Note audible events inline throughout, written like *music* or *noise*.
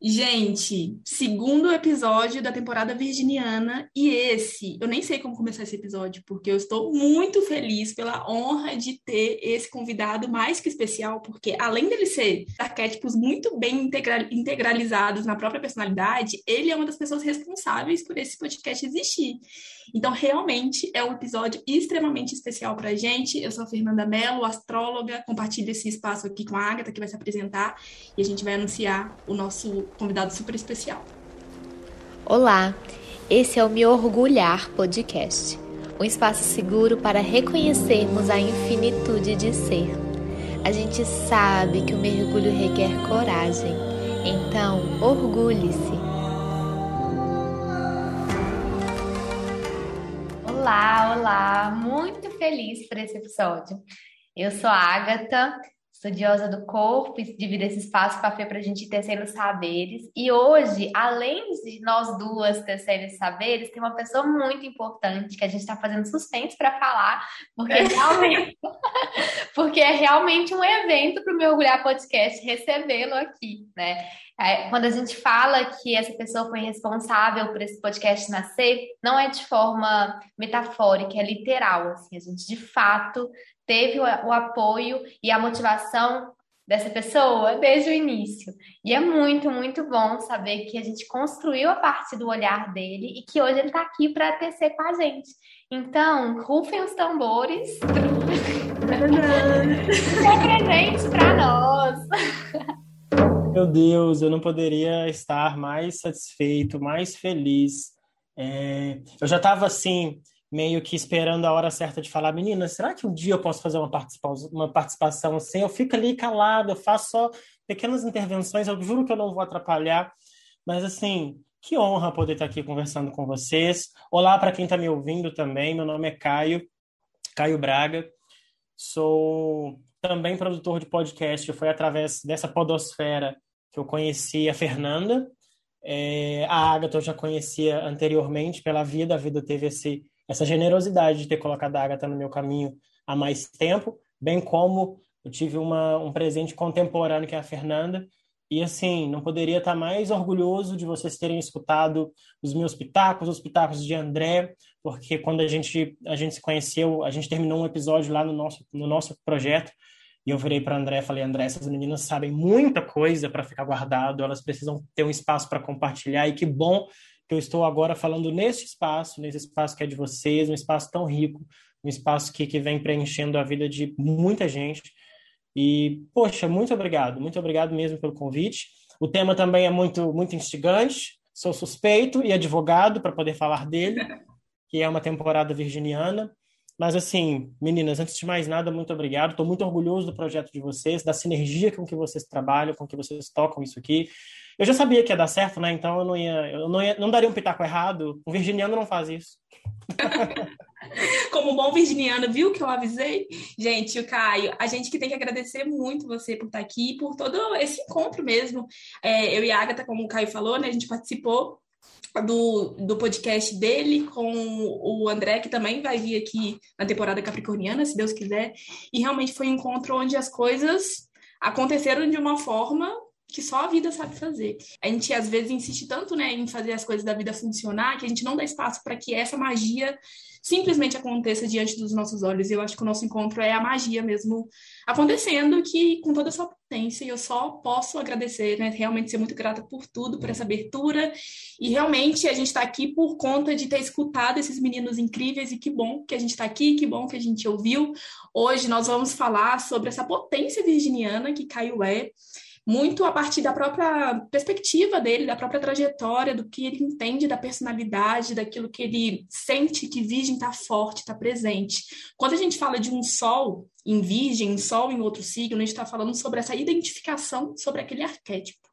Gente, segundo episódio da temporada virginiana, e esse, eu nem sei como começar esse episódio, porque eu estou muito feliz pela honra de ter esse convidado mais que especial, porque além dele ser arquétipos muito bem integralizados na própria personalidade, ele é uma das pessoas responsáveis por esse podcast existir. Então, realmente é um episódio extremamente especial para a gente. Eu sou a Fernanda Mello, astróloga, compartilho esse espaço aqui com a Agatha, que vai se apresentar, e a gente vai anunciar o nosso convidado super especial. Olá, esse é o Me Orgulhar Podcast, um espaço seguro para reconhecermos a infinitude de ser. A gente sabe que o mergulho requer coragem, então orgulhe-se. Olá, olá! Muito feliz por esse episódio. Eu sou a Agatha, estudiosa do corpo, e divido esse espaço com a Fê para a gente tecendo saberes. E hoje, além de nós duas tecendo saberes, tem uma pessoa muito importante que a gente está fazendo suspense para falar, porque é realmente, *laughs* porque é realmente um evento para o Mergulhar Podcast recebê-lo aqui, né? É, quando a gente fala que essa pessoa foi responsável por esse podcast nascer, não é de forma metafórica, é literal. Assim, a gente de fato teve o, apoio e a motivação dessa pessoa desde o início. E é muito, muito bom saber que a gente construiu a partir do olhar dele e que hoje ele está aqui para tecer com a gente. Então, rufem os tambores. Se presente para nós. Meu Deus, eu não poderia estar mais satisfeito, mais feliz. É, eu já estava assim, meio que esperando a hora certa de falar, menina, será que um dia eu posso fazer uma participação, uma participação assim? Eu fico ali calado, eu faço só pequenas intervenções, eu juro que eu não vou atrapalhar, mas assim, que honra poder estar aqui conversando com vocês. Olá para quem está me ouvindo também, meu nome é Caio, Caio Braga, sou também produtor de podcast, foi através dessa podosfera que eu conheci a Fernanda. É, a Agatha eu já conhecia anteriormente pela vida, a vida teve esse, essa generosidade de ter colocado a Agatha no meu caminho há mais tempo, bem como eu tive uma, um presente contemporâneo que é a Fernanda. E assim, não poderia estar mais orgulhoso de vocês terem escutado os meus pitacos, os pitacos de André, porque quando a gente, a gente se conheceu, a gente terminou um episódio lá no nosso, no nosso projeto e eu virei para André e falei: André, essas meninas sabem muita coisa para ficar guardado, elas precisam ter um espaço para compartilhar. E que bom que eu estou agora falando nesse espaço, nesse espaço que é de vocês, um espaço tão rico, um espaço que, que vem preenchendo a vida de muita gente. E, poxa, muito obrigado, muito obrigado mesmo pelo convite. O tema também é muito, muito instigante. Sou suspeito e advogado para poder falar dele, *laughs* que é uma temporada virginiana. Mas, assim, meninas, antes de mais nada, muito obrigado. Estou muito orgulhoso do projeto de vocês, da sinergia com que vocês trabalham, com que vocês tocam isso aqui. Eu já sabia que ia dar certo, né? Então eu não ia, eu não, ia, não daria um pitaco errado. Um virginiano não faz isso. *laughs* Como bom virginiano, viu que eu avisei? Gente, o Caio, a gente que tem que agradecer muito você por estar aqui, por todo esse encontro mesmo. É, eu e a Agatha, como o Caio falou, né? A gente participou do, do podcast dele com o André, que também vai vir aqui na temporada capricorniana, se Deus quiser. E realmente foi um encontro onde as coisas aconteceram de uma forma que só a vida sabe fazer. A gente às vezes insiste tanto, né, em fazer as coisas da vida funcionar que a gente não dá espaço para que essa magia simplesmente aconteça diante dos nossos olhos. E eu acho que o nosso encontro é a magia mesmo acontecendo, que com toda a sua potência, e eu só posso agradecer, né? Realmente ser muito grata por tudo, por essa abertura. E realmente a gente está aqui por conta de ter escutado esses meninos incríveis, e que bom que a gente está aqui, que bom que a gente ouviu. Hoje nós vamos falar sobre essa potência virginiana que Caio é muito a partir da própria perspectiva dele, da própria trajetória, do que ele entende da personalidade, daquilo que ele sente que Virgem está forte, está presente. Quando a gente fala de um Sol em Virgem, um Sol em outro signo, a gente está falando sobre essa identificação sobre aquele arquétipo.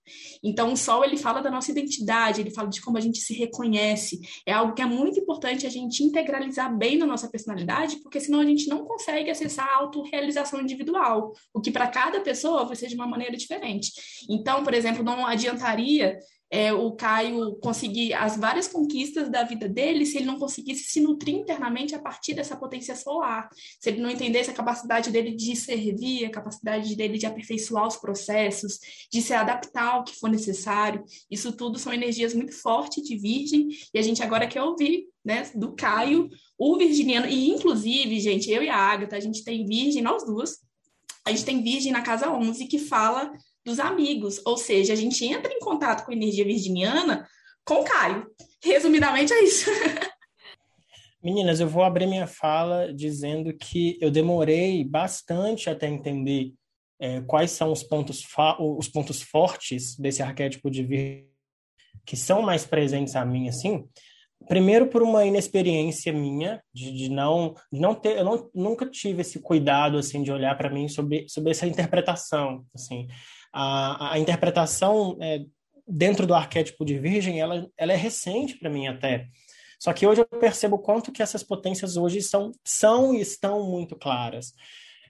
Então, o sol ele fala da nossa identidade, ele fala de como a gente se reconhece. É algo que é muito importante a gente integralizar bem na nossa personalidade, porque senão a gente não consegue acessar a autorrealização individual, o que para cada pessoa vai ser de uma maneira diferente. Então, por exemplo, não adiantaria é, o Caio conseguir as várias conquistas da vida dele se ele não conseguisse se nutrir internamente a partir dessa potência solar. Se ele não entendesse a capacidade dele de servir, a capacidade dele de aperfeiçoar os processos, de se adaptar ao que for necessário. Isso tudo são energias muito fortes de Virgem, e a gente agora quer ouvir né, do Caio, o virginiano, e inclusive, gente, eu e a Agatha, a gente tem Virgem, nós duas, a gente tem Virgem na casa 11 que fala dos amigos, ou seja, a gente entra em contato com a energia virginiana com o Caio. Resumidamente é isso. *laughs* Meninas, eu vou abrir minha fala dizendo que eu demorei bastante até entender é, quais são os pontos, os pontos fortes desse arquétipo de virgem que são mais presentes a mim, assim. Primeiro, por uma inexperiência minha, de, de não, não ter, eu não, nunca tive esse cuidado, assim, de olhar para mim sobre, sobre essa interpretação, assim a, a interpretação é, dentro do arquétipo de virgem, ela, ela é recente para mim até. Só que hoje eu percebo quanto que essas potências hoje são, são e estão muito claras.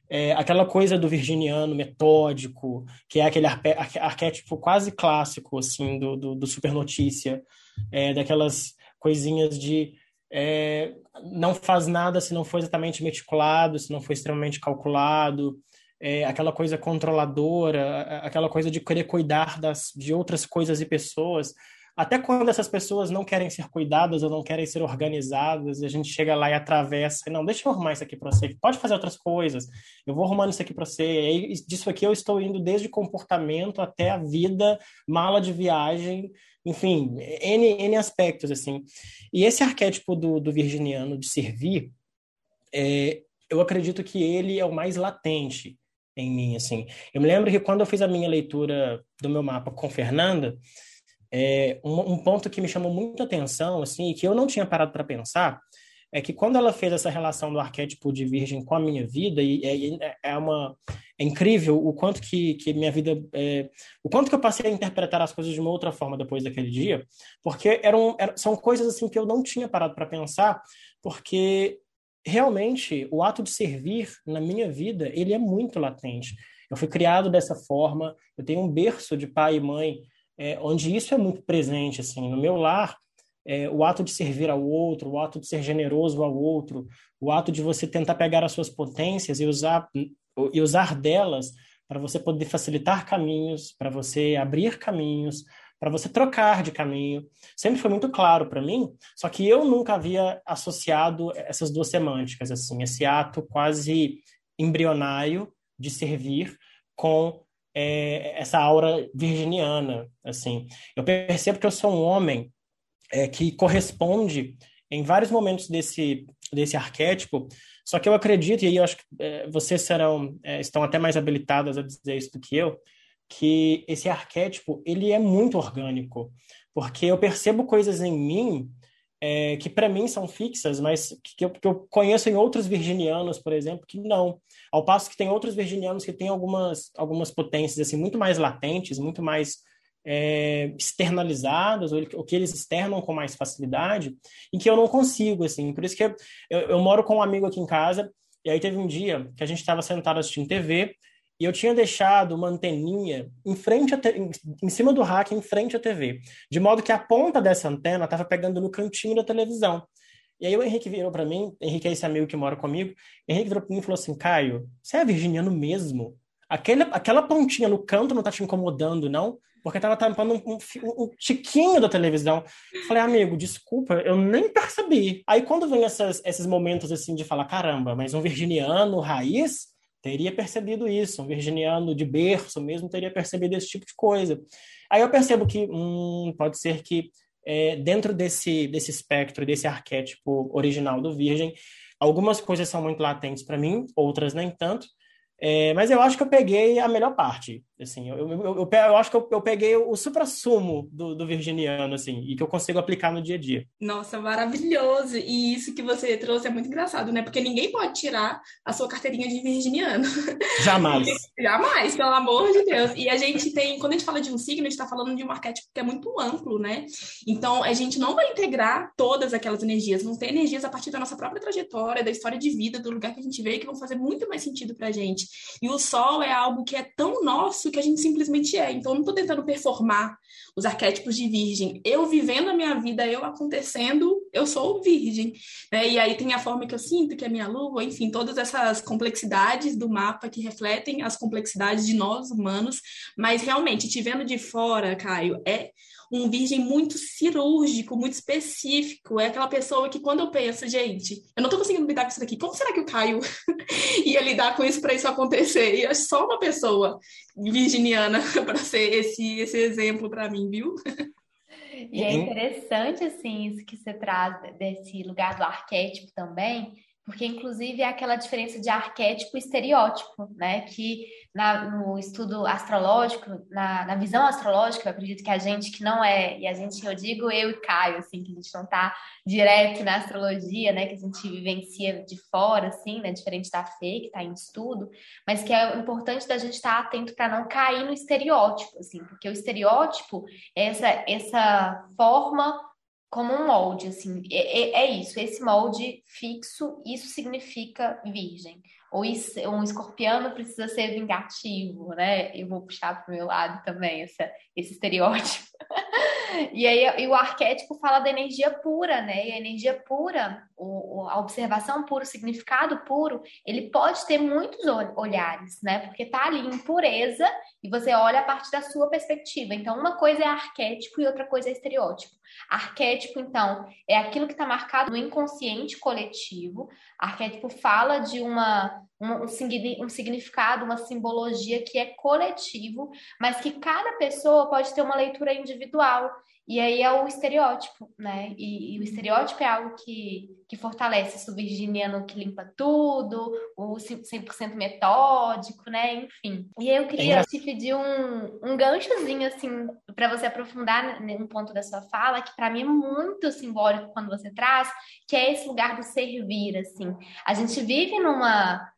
É, aquela coisa do virginiano metódico, que é aquele arquétipo quase clássico, assim, do, do, do supernotícia, é, daquelas coisinhas de é, não faz nada se não for exatamente meticulado, se não for extremamente calculado, é, aquela coisa controladora, aquela coisa de querer cuidar das, de outras coisas e pessoas. Até quando essas pessoas não querem ser cuidadas ou não querem ser organizadas, a gente chega lá e atravessa. Não, deixa eu arrumar isso aqui para você. Pode fazer outras coisas. Eu vou arrumando isso aqui para você. E disso aqui eu estou indo desde comportamento até a vida, mala de viagem, enfim, N, N aspectos, assim. E esse arquétipo do, do virginiano de servir, é, eu acredito que ele é o mais latente em mim, assim. Eu me lembro que quando eu fiz a minha leitura do meu mapa com Fernanda, é, um, um, ponto que me chamou muita atenção, assim, e que eu não tinha parado para pensar, é que quando ela fez essa relação do arquétipo de virgem com a minha vida, e é, é uma é incrível o quanto que, que minha vida, é, o quanto que eu passei a interpretar as coisas de uma outra forma depois daquele dia, porque eram, eram são coisas assim que eu não tinha parado para pensar, porque realmente o ato de servir na minha vida ele é muito latente. Eu fui criado dessa forma. Eu tenho um berço de pai e mãe é, onde isso é muito presente. Assim, no meu lar, é, o ato de servir ao outro, o ato de ser generoso ao outro, o ato de você tentar pegar as suas potências e usar e usar delas para você poder facilitar caminhos, para você abrir caminhos, para você trocar de caminho. Sempre foi muito claro para mim, só que eu nunca havia associado essas duas semânticas, assim, esse ato quase embrionário de servir com é, essa aura virginiana, assim. Eu percebo que eu sou um homem é, que corresponde em vários momentos desse desse arquétipo, só que eu acredito e aí eu acho que é, vocês serão é, estão até mais habilitadas a dizer isso do que eu que esse arquétipo ele é muito orgânico, porque eu percebo coisas em mim é, que para mim são fixas, mas que eu, que eu, conheço em outros virginianos, por exemplo, que não. Ao passo que tem outros virginianos que têm algumas, algumas potências assim muito mais latentes, muito mais é, externalizadas, ou, ou, que eles externam com mais facilidade, e que eu não consigo, assim. Por isso que eu, eu, eu moro com um amigo aqui em casa, e aí teve um dia que a gente estava sentado assistindo TV, e eu tinha deixado uma anteninha em frente te... em cima do rack, em frente à TV, de modo que a ponta dessa antena estava pegando no cantinho da televisão. E aí o Henrique virou para mim, Henrique é esse amigo que mora comigo, Henrique virou para mim e falou assim, Caio, você é virginiano mesmo? Aquele, aquela pontinha no canto não tá te incomodando, não? Porque tava tampando um, um, um tiquinho da televisão. Falei, amigo, desculpa, eu nem percebi. Aí quando vem essas, esses momentos assim de falar, caramba, mas um virginiano raiz teria percebido isso, um virginiano de berço mesmo teria percebido esse tipo de coisa. Aí eu percebo que hum, pode ser que é, dentro desse, desse espectro, desse arquétipo original do virgem, algumas coisas são muito latentes para mim, outras nem tanto, é, mas eu acho que eu peguei a melhor parte. Assim, eu, eu, eu, eu acho que eu, eu peguei o supra-sumo do, do, virginiano, assim, e que eu consigo aplicar no dia a dia. Nossa, maravilhoso! E isso que você trouxe é muito engraçado, né? Porque ninguém pode tirar a sua carteirinha de virginiano. Jamais. *laughs* Jamais, pelo amor de Deus. E a gente tem, quando a gente fala de um signo, a gente está falando de um arquétipo que é muito amplo, né? Então, a gente não vai integrar todas aquelas energias, vão ter energias a partir da nossa própria trajetória, da história de vida, do lugar que a gente veio, que vão fazer muito mais sentido pra gente. E o sol é algo que é tão nosso nosso que a gente simplesmente é. Então, eu não estou tentando performar os arquétipos de virgem. Eu vivendo a minha vida, eu acontecendo, eu sou virgem. Né? E aí tem a forma que eu sinto, que é a minha lua, enfim, todas essas complexidades do mapa que refletem as complexidades de nós humanos. Mas realmente, te vendo de fora, Caio, é um virgem muito cirúrgico, muito específico. É aquela pessoa que, quando eu penso, gente, eu não tô conseguindo lidar com isso daqui, como será que o Caio *laughs* ia lidar com isso para isso acontecer? E é só uma pessoa virginiana *laughs* para ser esse, esse exemplo para mim, viu? E é interessante, assim, isso que você traz desse lugar do arquétipo também, porque inclusive é aquela diferença de arquétipo e estereótipo, né? Que na, no estudo astrológico, na, na, visão astrológica, eu acredito que a gente que não é, e a gente, eu digo eu e Caio, assim, que a gente não está direto na astrologia, né? Que a gente vivencia de fora, assim, né? Diferente da Fê, que está em estudo, mas que é importante da gente estar tá atento para não cair no estereótipo, assim, porque o estereótipo é essa, essa forma como um molde, assim, é, é, isso, esse molde fixo, isso significa virgem. Ou isso, um escorpiano precisa ser vingativo, né? Eu vou puxar para o meu lado também essa, esse estereótipo. *laughs* e aí e o arquétipo fala da energia pura, né? E a energia pura, o, a observação pura, o significado puro, ele pode ter muitos olhares, né? Porque tá ali em pureza e você olha a partir da sua perspectiva. Então, uma coisa é arquétipo e outra coisa é estereótipo. Arquétipo, então, é aquilo que está marcado no inconsciente coletivo. Arquétipo fala de uma um, um, significado, uma simbologia que é coletivo, mas que cada pessoa pode ter uma leitura individual. E aí é o estereótipo, né? E, e, o estereótipo é algo que, que fortalece isso virginiano que limpa tudo, o 100% metódico, né? Enfim. E aí eu queria é. te pedir um, um ganchozinho, assim, para você aprofundar um ponto da sua fala, que para mim é muito simbólico quando você traz, que é esse lugar do servir, assim. A gente vive numa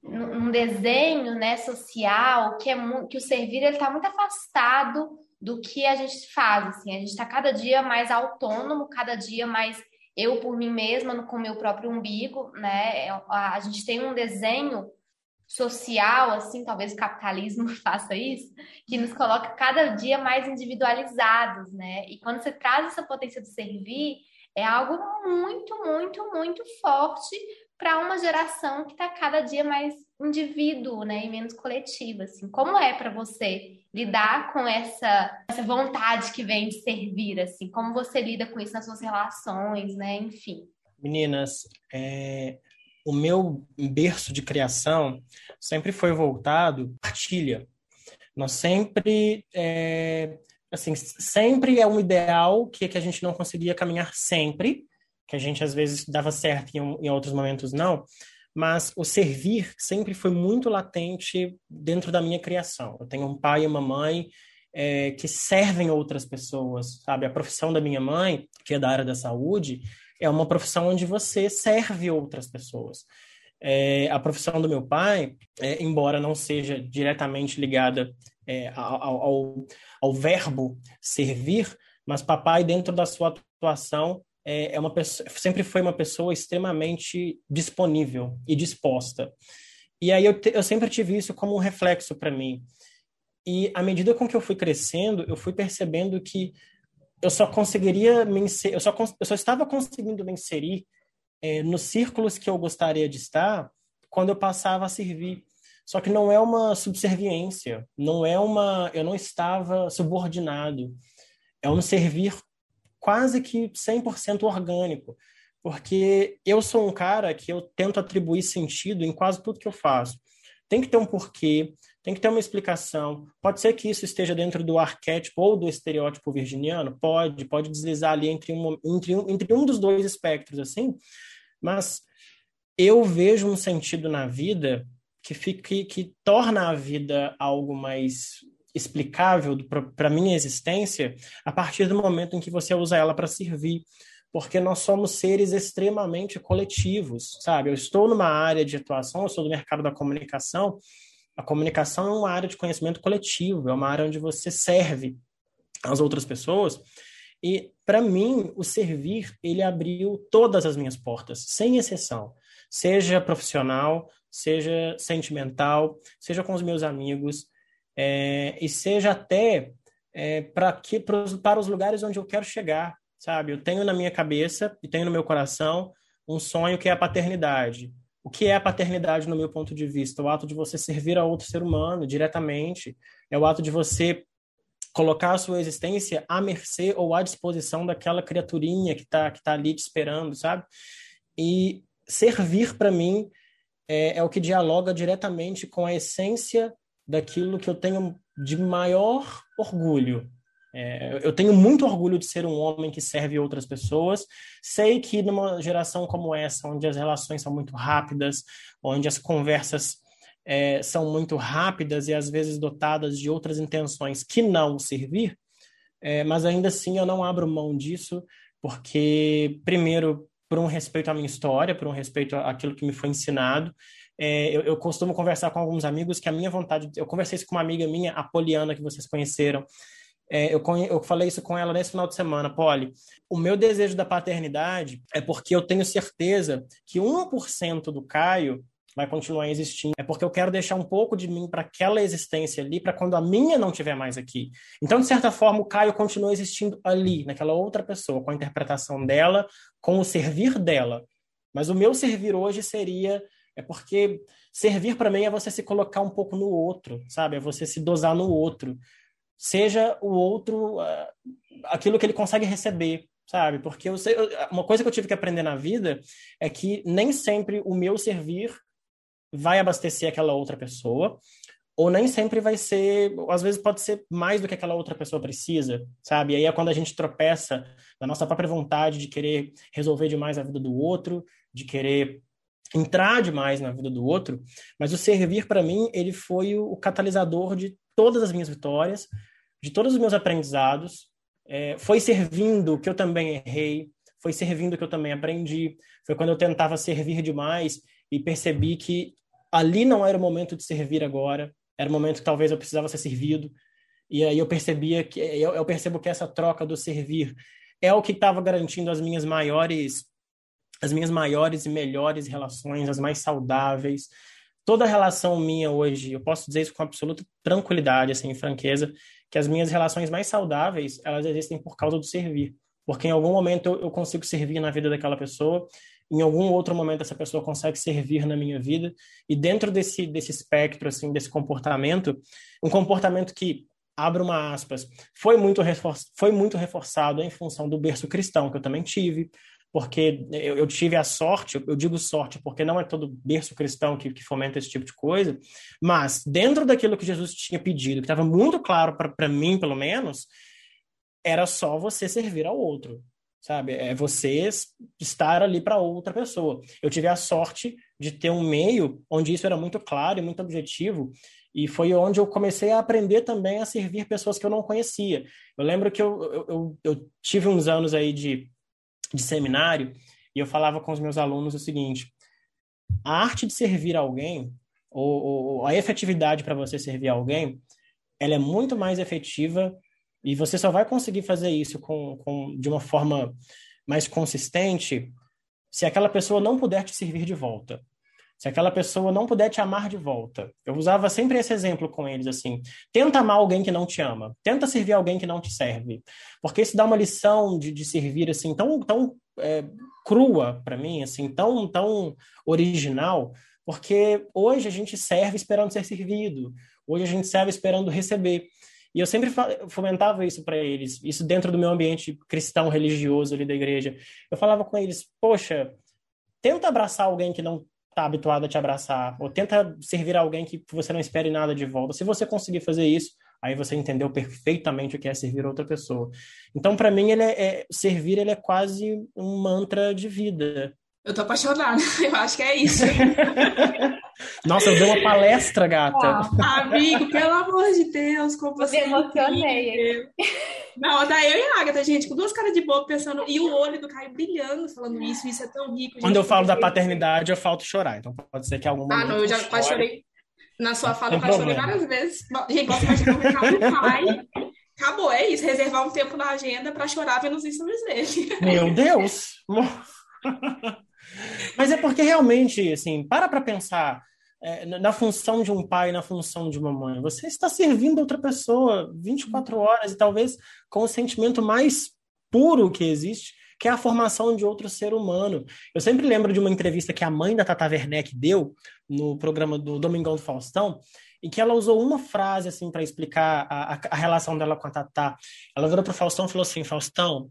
num desenho né, social que é que o servir ele está muito afastado do que a gente faz assim. A gente está cada dia mais autônomo cada dia mais eu por mim mesma com o meu próprio umbigo né? A gente tem um desenho social assim talvez o capitalismo *laughs* faça isso que nos coloca cada dia mais individualizados né? E quando você traz essa potência do servir é algo muito muito muito forte para uma geração que está cada dia mais indivíduo, né, e menos coletiva, assim. Como é para você lidar com essa, essa vontade que vem de servir, assim? Como você lida com isso nas suas relações, né, enfim? Meninas, é, o meu berço de criação sempre foi voltado à partilha. Nós sempre, é, assim, sempre é um ideal que, que a gente não conseguia caminhar sempre, que a gente às vezes dava certo e em, em outros momentos não, mas o servir sempre foi muito latente dentro da minha criação. Eu tenho um pai e uma mãe é, que servem outras pessoas, sabe? A profissão da minha mãe, que é da área da saúde, é uma profissão onde você serve outras pessoas. É, a profissão do meu pai, é, embora não seja diretamente ligada é, ao, ao, ao verbo servir, mas papai, dentro da sua atuação, é, é uma pessoa, sempre foi uma pessoa extremamente disponível e disposta. E aí eu, te, eu sempre tive isso como um reflexo para mim. E à medida com que eu fui crescendo, eu fui percebendo que eu só conseguiria me eu só, eu só estava conseguindo me inserir é, nos círculos que eu gostaria de estar quando eu passava a servir. Só que não é uma subserviência, não é uma, eu não estava subordinado. É um servir quase que 100% orgânico, porque eu sou um cara que eu tento atribuir sentido em quase tudo que eu faço. Tem que ter um porquê, tem que ter uma explicação. Pode ser que isso esteja dentro do arquétipo ou do estereótipo virginiano? Pode, pode deslizar ali entre um, entre um, entre um dos dois espectros, assim. Mas eu vejo um sentido na vida que, fique, que torna a vida algo mais explicável para a minha existência a partir do momento em que você usa ela para servir. Porque nós somos seres extremamente coletivos, sabe? Eu estou numa área de atuação, eu sou do mercado da comunicação. A comunicação é uma área de conhecimento coletivo, é uma área onde você serve as outras pessoas. E para mim, o servir, ele abriu todas as minhas portas, sem exceção. Seja profissional, seja sentimental, seja com os meus amigos, é, e seja até é, para que para os lugares onde eu quero chegar, sabe? Eu tenho na minha cabeça e tenho no meu coração um sonho que é a paternidade. O que é a paternidade no meu ponto de vista? O ato de você servir a outro ser humano diretamente, é o ato de você colocar a sua existência à mercê ou à disposição daquela criaturinha que está que tá ali te esperando, sabe? E servir para mim é, é o que dialoga diretamente com a essência daquilo que eu tenho de maior orgulho. É, eu tenho muito orgulho de ser um homem que serve outras pessoas. Sei que numa geração como essa, onde as relações são muito rápidas, onde as conversas é, são muito rápidas e às vezes dotadas de outras intenções que não servir, é, mas ainda assim eu não abro mão disso, porque, primeiro, por um respeito à minha história, por um respeito àquilo que me foi ensinado. É, eu, eu, costumo conversar com alguns amigos que a minha vontade. Eu conversei isso com uma amiga minha, a Poliana, que vocês conheceram. É, eu, eu falei isso com ela nesse final de semana, Poli. O meu desejo da paternidade é porque eu tenho certeza que 1% do Caio vai continuar existindo. É porque eu quero deixar um pouco de mim para aquela existência ali, para quando a minha não estiver mais aqui. Então, de certa forma, o Caio continua existindo ali, naquela outra pessoa, com a interpretação dela, com o servir dela. Mas o meu servir hoje seria é porque servir para mim é você se colocar um pouco no outro, sabe? É você se dosar no outro. Seja o outro uh, aquilo que ele consegue receber, sabe? Porque eu sei, uma coisa que eu tive que aprender na vida é que nem sempre o meu servir vai abastecer aquela outra pessoa, ou nem sempre vai ser, às vezes pode ser mais do que aquela outra pessoa precisa, sabe? E aí é quando a gente tropeça na nossa própria vontade de querer resolver demais a vida do outro, de querer entrar demais na vida do outro, mas o servir para mim, ele foi o catalisador de todas as minhas vitórias, de todos os meus aprendizados, é, foi servindo que eu também errei, foi servindo que eu também aprendi, foi quando eu tentava servir demais e percebi que ali não era o momento de servir agora, era o momento que talvez eu precisava ser servido. E aí eu percebia que eu, eu percebo que essa troca do servir é o que estava garantindo as minhas maiores as minhas maiores e melhores relações, as mais saudáveis. Toda relação minha hoje, eu posso dizer isso com absoluta tranquilidade, assim, franqueza, que as minhas relações mais saudáveis, elas existem por causa do servir. Porque em algum momento eu, consigo servir na vida daquela pessoa em algum outro momento essa pessoa consegue servir na minha vida e dentro desse desse espectro assim desse comportamento um comportamento que abro uma aspas foi muito foi muito reforçado em função do berço cristão que eu também tive porque eu, eu tive a sorte eu digo sorte porque não é todo berço cristão que, que fomenta esse tipo de coisa mas dentro daquilo que Jesus tinha pedido que estava muito claro para mim pelo menos era só você servir ao outro sabe? É você estar ali para outra pessoa. Eu tive a sorte de ter um meio onde isso era muito claro e muito objetivo, e foi onde eu comecei a aprender também a servir pessoas que eu não conhecia. Eu lembro que eu, eu, eu, eu tive uns anos aí de, de seminário, e eu falava com os meus alunos o seguinte: a arte de servir alguém, ou, ou a efetividade para você servir alguém, ela é muito mais efetiva e você só vai conseguir fazer isso com, com, de uma forma mais consistente se aquela pessoa não puder te servir de volta. Se aquela pessoa não puder te amar de volta. Eu usava sempre esse exemplo com eles, assim. Tenta amar alguém que não te ama. Tenta servir alguém que não te serve. Porque isso dá uma lição de, de servir, assim, tão, tão é, crua para mim, assim, tão, tão original. Porque hoje a gente serve esperando ser servido. Hoje a gente serve esperando receber. E eu sempre fomentava isso para eles, isso dentro do meu ambiente cristão religioso ali da igreja. Eu falava com eles: "Poxa, tenta abraçar alguém que não está habituado a te abraçar, ou tenta servir alguém que você não espere nada de volta. Se você conseguir fazer isso, aí você entendeu perfeitamente o que é servir outra pessoa. Então, para mim, ele é, é, servir ele é quase um mantra de vida. Eu tô apaixonada, *laughs* eu acho que é isso. *laughs* Nossa, eu dei uma palestra, gata. Ah, amigo, pelo amor de Deus, como você. Me emocionei. Não, da eu e a Agatha, gente, com duas caras de boca pensando. E o olho do Caio brilhando, falando isso, isso é tão rico. Gente, Quando eu falo da paternidade, eu falto chorar. Então pode ser que algum Ah, não, eu já quase chorei. Na sua fala, eu chorei várias vezes. Gente, posso imaginar o recado do pai. Acabou, é isso. Reservar um tempo na agenda para chorar vendo os stories dele. Meu *laughs* Deus! *laughs* Mas é porque realmente, assim, para para pensar é, na função de um pai, na função de uma mãe. Você está servindo outra pessoa 24 horas e talvez com o sentimento mais puro que existe, que é a formação de outro ser humano. Eu sempre lembro de uma entrevista que a mãe da Tata Werneck deu no programa do Domingão do Faustão, em que ela usou uma frase assim para explicar a, a, a, relação dela com a Tatá. Ela virou para o Faustão e falou assim: Faustão,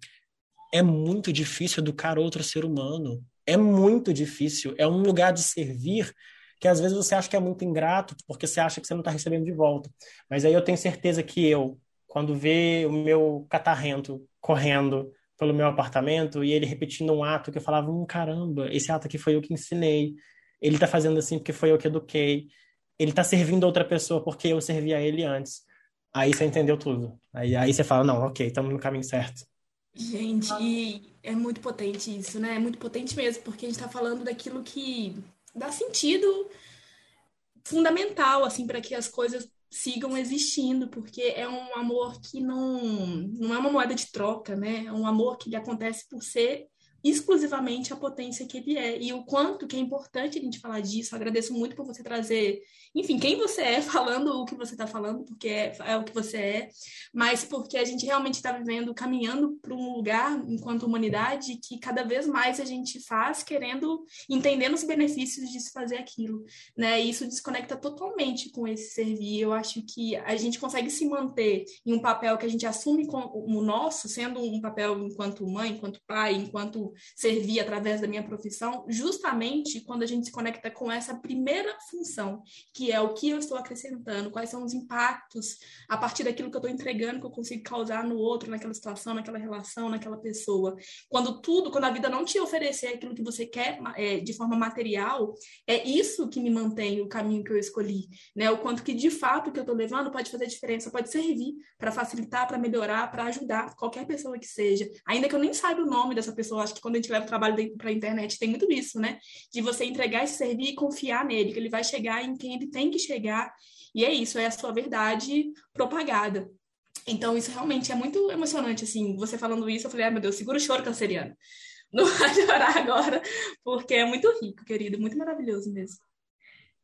é muito difícil educar outro ser humano. É muito difícil. É um lugar de servir que às vezes você acha que é muito ingrato porque você acha que você não está recebendo de volta. Mas aí eu tenho certeza que eu, quando vê o meu catarrento correndo pelo meu apartamento e ele repetindo um ato que eu falava, hum, caramba, esse ato aqui foi eu que ensinei. Ele está fazendo assim porque foi eu que eduquei. Ele está servindo outra pessoa porque eu servi a ele antes. Aí você entendeu tudo. Aí, aí você fala, não, ok, estamos no caminho certo. Gente, é muito potente isso, né? É muito potente mesmo, porque a gente está falando daquilo que dá sentido fundamental, assim, para que as coisas sigam existindo, porque é um amor que não, não é uma moeda de troca, né? É um amor que acontece por ser exclusivamente a potência que ele é. E o quanto que é importante a gente falar disso. Eu agradeço muito por você trazer, enfim, quem você é, *laughs* falando o que você está falando, porque é, é, o que você é, mas porque a gente realmente está vivendo, caminhando para um lugar, enquanto humanidade, que cada vez mais a gente faz querendo, entendendo os benefícios de se fazer aquilo. Né? E isso desconecta totalmente com esse servir. Eu acho que a gente consegue se manter em um papel que a gente assume como nosso, sendo um papel enquanto mãe, enquanto pai, enquanto servir através da minha profissão, justamente quando a gente se conecta com essa primeira função, que é o que eu estou acrescentando, quais são os impactos a partir daquilo que eu estou entregando que eu consigo causar no outro, naquela situação, naquela relação, naquela pessoa. Quando tudo, quando a vida não te oferecer aquilo que você quer é, de forma material, é isso que me mantém o caminho que eu escolhi, né? O quanto que de fato o que eu estou levando pode fazer diferença, pode servir para facilitar, para melhorar, para ajudar qualquer pessoa que seja, ainda que eu nem saiba o nome dessa pessoa, acho que quando a gente leva o trabalho para a internet, tem muito isso, né? De você entregar esse serviço e confiar nele, que ele vai chegar em quem ele tem que chegar. E é isso, é a sua verdade propagada. Então, isso realmente é muito emocionante, assim, você falando isso, eu falei, ah, meu Deus, segura o choro canceriano. *laughs* Não vai chorar agora, porque é muito rico, querido, muito maravilhoso mesmo.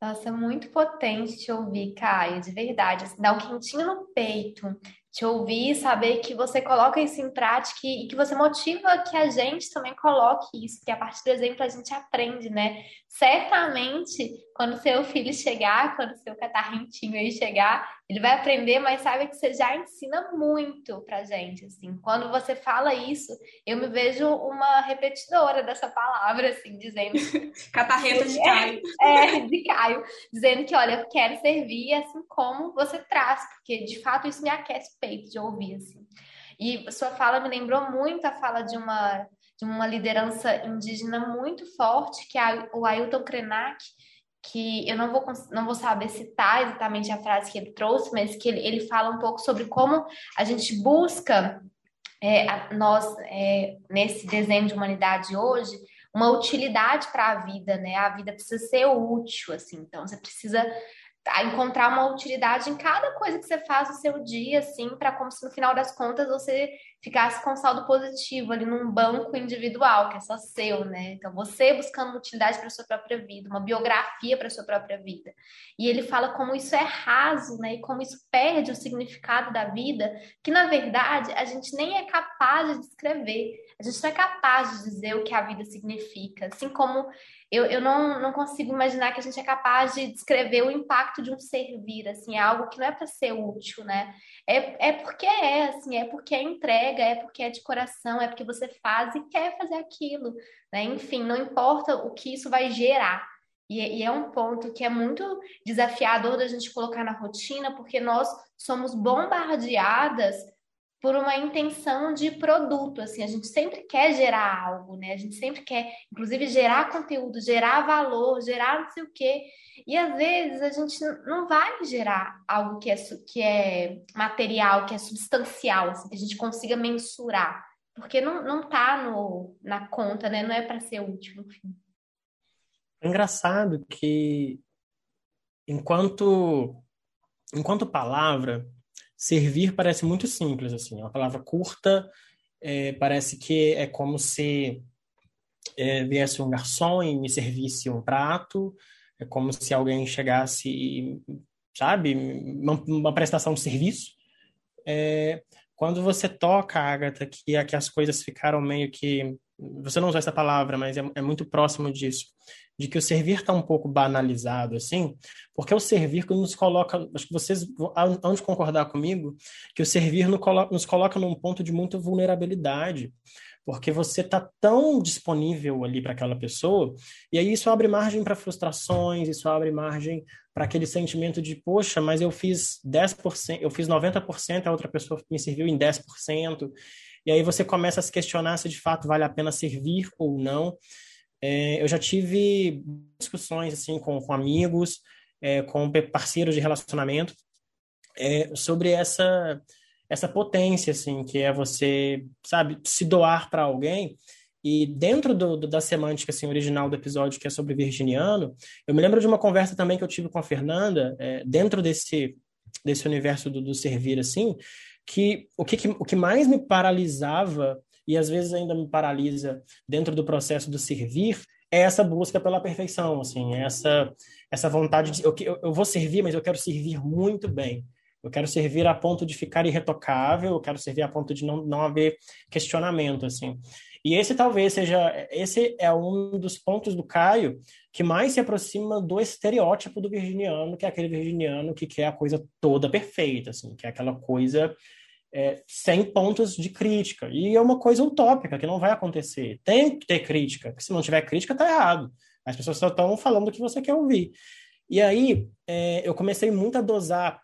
Nossa, muito potente te ouvir, Caio, de verdade. Assim, dá um quentinho no peito te ouvir, saber que você coloca isso em prática e que você motiva que a gente também coloque isso, que a partir do exemplo a gente aprende, né? Certamente, quando seu filho chegar, quando seu catarrentinho aí chegar, ele vai aprender, mas sabe que você já ensina muito pra gente, assim. Quando você fala isso, eu me vejo uma repetidora dessa palavra, assim, dizendo... *laughs* Catarreta de Caio. É, *laughs* é, de Caio. Dizendo que, olha, eu quero servir assim como você traz, porque, de fato, isso me aquece o peito de ouvir, assim. E sua fala me lembrou muito a fala de uma de uma liderança indígena muito forte, que é o Ailton Krenak, que eu não vou, não vou saber citar exatamente a frase que ele trouxe, mas que ele, ele fala um pouco sobre como a gente busca, é, nós, é, nesse desenho de humanidade hoje, uma utilidade para a vida, né? A vida precisa ser útil, assim, então você precisa a encontrar uma utilidade em cada coisa que você faz no seu dia, assim, para como se no final das contas você ficasse com saldo positivo ali num banco individual, que é só seu, né? Então você buscando utilidade para sua própria vida, uma biografia para sua própria vida. E ele fala como isso é raso, né? E como isso perde o significado da vida, que na verdade a gente nem é capaz de descrever. A gente não é capaz de dizer o que a vida significa, assim como eu, eu não, não consigo imaginar que a gente é capaz de descrever o impacto de um servir, assim, é algo que não é para ser útil, né? É, é porque é, assim, é porque é entrega, é porque é de coração, é porque você faz e quer fazer aquilo, né? Enfim, não importa o que isso vai gerar. E, e é um ponto que é muito desafiador da gente colocar na rotina, porque nós somos bombardeadas por uma intenção de produto, assim, a gente sempre quer gerar algo, né? A gente sempre quer, inclusive, gerar conteúdo, gerar valor, gerar não sei o quê. E às vezes a gente não vai gerar algo que é, que é material, que é substancial, assim, que a gente consiga mensurar, porque não, não tá no, na conta, né? Não é para ser útil, no fim. É engraçado que enquanto enquanto palavra Servir parece muito simples, assim, uma palavra curta, é, parece que é como se é, viesse um garçom e me servisse um prato, é como se alguém chegasse, sabe, uma, uma prestação de serviço. É, quando você toca, Agatha, que, que as coisas ficaram meio que. Você não usou essa palavra, mas é, é muito próximo disso. De que o servir está um pouco banalizado, assim, porque o servir nos coloca. Acho que vocês vão concordar comigo que o servir nos coloca num ponto de muita vulnerabilidade porque você está tão disponível ali para aquela pessoa, e aí isso abre margem para frustrações, isso abre margem para aquele sentimento de, poxa, mas eu fiz 10%, eu fiz 90%, a outra pessoa me serviu em 10%, e aí você começa a se questionar se de fato vale a pena servir ou não. É, eu já tive discussões assim com, com amigos, é, com parceiros de relacionamento, é, sobre essa essa potência, assim, que é você, sabe, se doar para alguém. E dentro do, do, da semântica assim, original do episódio, que é sobre virginiano, eu me lembro de uma conversa também que eu tive com a Fernanda, é, dentro desse, desse universo do, do servir, assim, que o que, o que mais me paralisava, e às vezes ainda me paralisa dentro do processo do servir, é essa busca pela perfeição, assim, essa, essa vontade de. Eu, eu vou servir, mas eu quero servir muito bem. Eu quero servir a ponto de ficar irretocável, eu quero servir a ponto de não, não haver questionamento, assim. E esse talvez seja, esse é um dos pontos do Caio que mais se aproxima do estereótipo do virginiano, que é aquele virginiano que quer a coisa toda perfeita, assim, que é aquela coisa é, sem pontos de crítica. E é uma coisa utópica, que não vai acontecer. Tem que ter crítica, porque se não tiver crítica, tá errado. As pessoas só estão falando o que você quer ouvir. E aí, é, eu comecei muito a dosar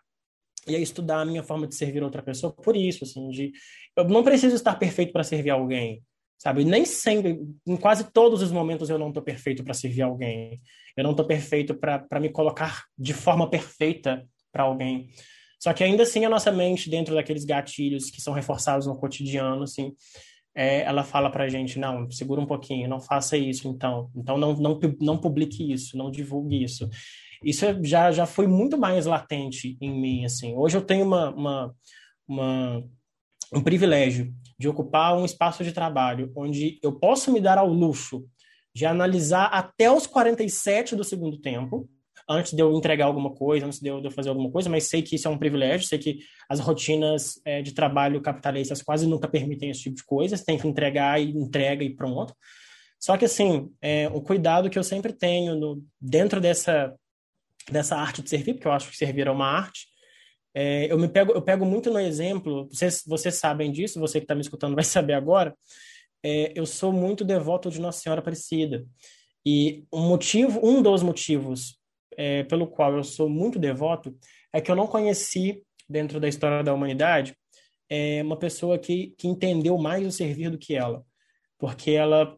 e a estudar a minha forma de servir outra pessoa por isso, assim, de eu não preciso estar perfeito para servir alguém, sabe? Nem sempre, em quase todos os momentos eu não estou perfeito para servir alguém. Eu não estou perfeito para me colocar de forma perfeita para alguém. Só que ainda assim a nossa mente dentro daqueles gatilhos que são reforçados no cotidiano, assim, é, ela fala para a gente, não, segura um pouquinho, não faça isso, então, então não, não, não publique isso, não divulgue isso isso é, já, já foi muito mais latente em mim, assim. Hoje eu tenho uma, uma, uma, um privilégio de ocupar um espaço de trabalho onde eu posso me dar ao luxo de analisar até os 47 do segundo tempo, antes de eu entregar alguma coisa, antes de eu, de eu fazer alguma coisa, mas sei que isso é um privilégio, sei que as rotinas é, de trabalho capitalistas quase nunca permitem esse tipo de coisa, você tem que entregar e entrega e pronto. Só que, assim, é, o cuidado que eu sempre tenho no, dentro dessa, dessa arte de servir, porque eu acho que servir é uma arte. É, eu me pego, eu pego muito no exemplo, vocês, vocês sabem disso, você que está me escutando *laughs* vai saber agora. É, eu sou muito devoto de Nossa Senhora Aparecida. E um motivo, um dos motivos é, pelo qual eu sou muito devoto é que eu não conheci, dentro da história da humanidade, é, uma pessoa que, que entendeu mais o servir do que ela. Porque ela,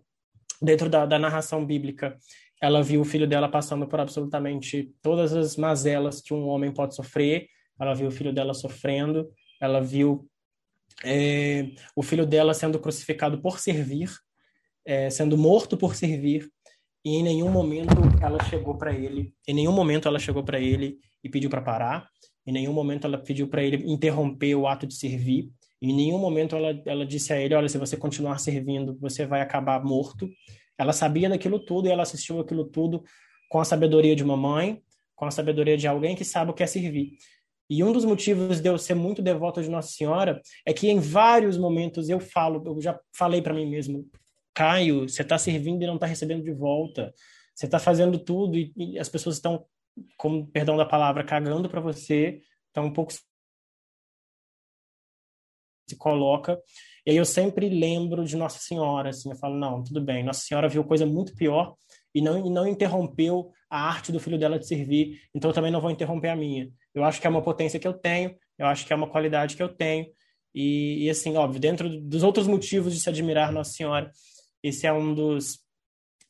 dentro da, da narração bíblica, ela viu o filho dela passando por absolutamente todas as mazelas que um homem pode sofrer. Ela viu o filho dela sofrendo. Ela viu é, o filho dela sendo crucificado por servir, é, sendo morto por servir. E em nenhum momento ela chegou para ele. Em nenhum momento ela chegou para ele e pediu para parar. Em nenhum momento ela pediu para ele interromper o ato de servir. Em nenhum momento ela, ela disse a ele: Olha, se você continuar servindo, você vai acabar morto. Ela sabia daquilo tudo e ela assistiu aquilo tudo com a sabedoria de uma mãe, com a sabedoria de alguém que sabe o que é servir. E um dos motivos de eu ser muito devoto de Nossa Senhora é que em vários momentos eu falo, eu já falei para mim mesmo, Caio, você está servindo e não está recebendo de volta. Você está fazendo tudo e, e, as pessoas estão, com perdão da palavra, cagando para você, estão um pouco se coloca. E aí eu sempre lembro de Nossa Senhora, assim, eu falo, não, tudo bem, Nossa Senhora viu coisa muito pior e não, e não interrompeu a arte do filho dela de servir, então eu também não vou interromper a minha. Eu acho que é uma potência que eu tenho, eu acho que é uma qualidade que eu tenho, e, e assim, óbvio, dentro dos outros motivos de se admirar Nossa Senhora, esse é um dos,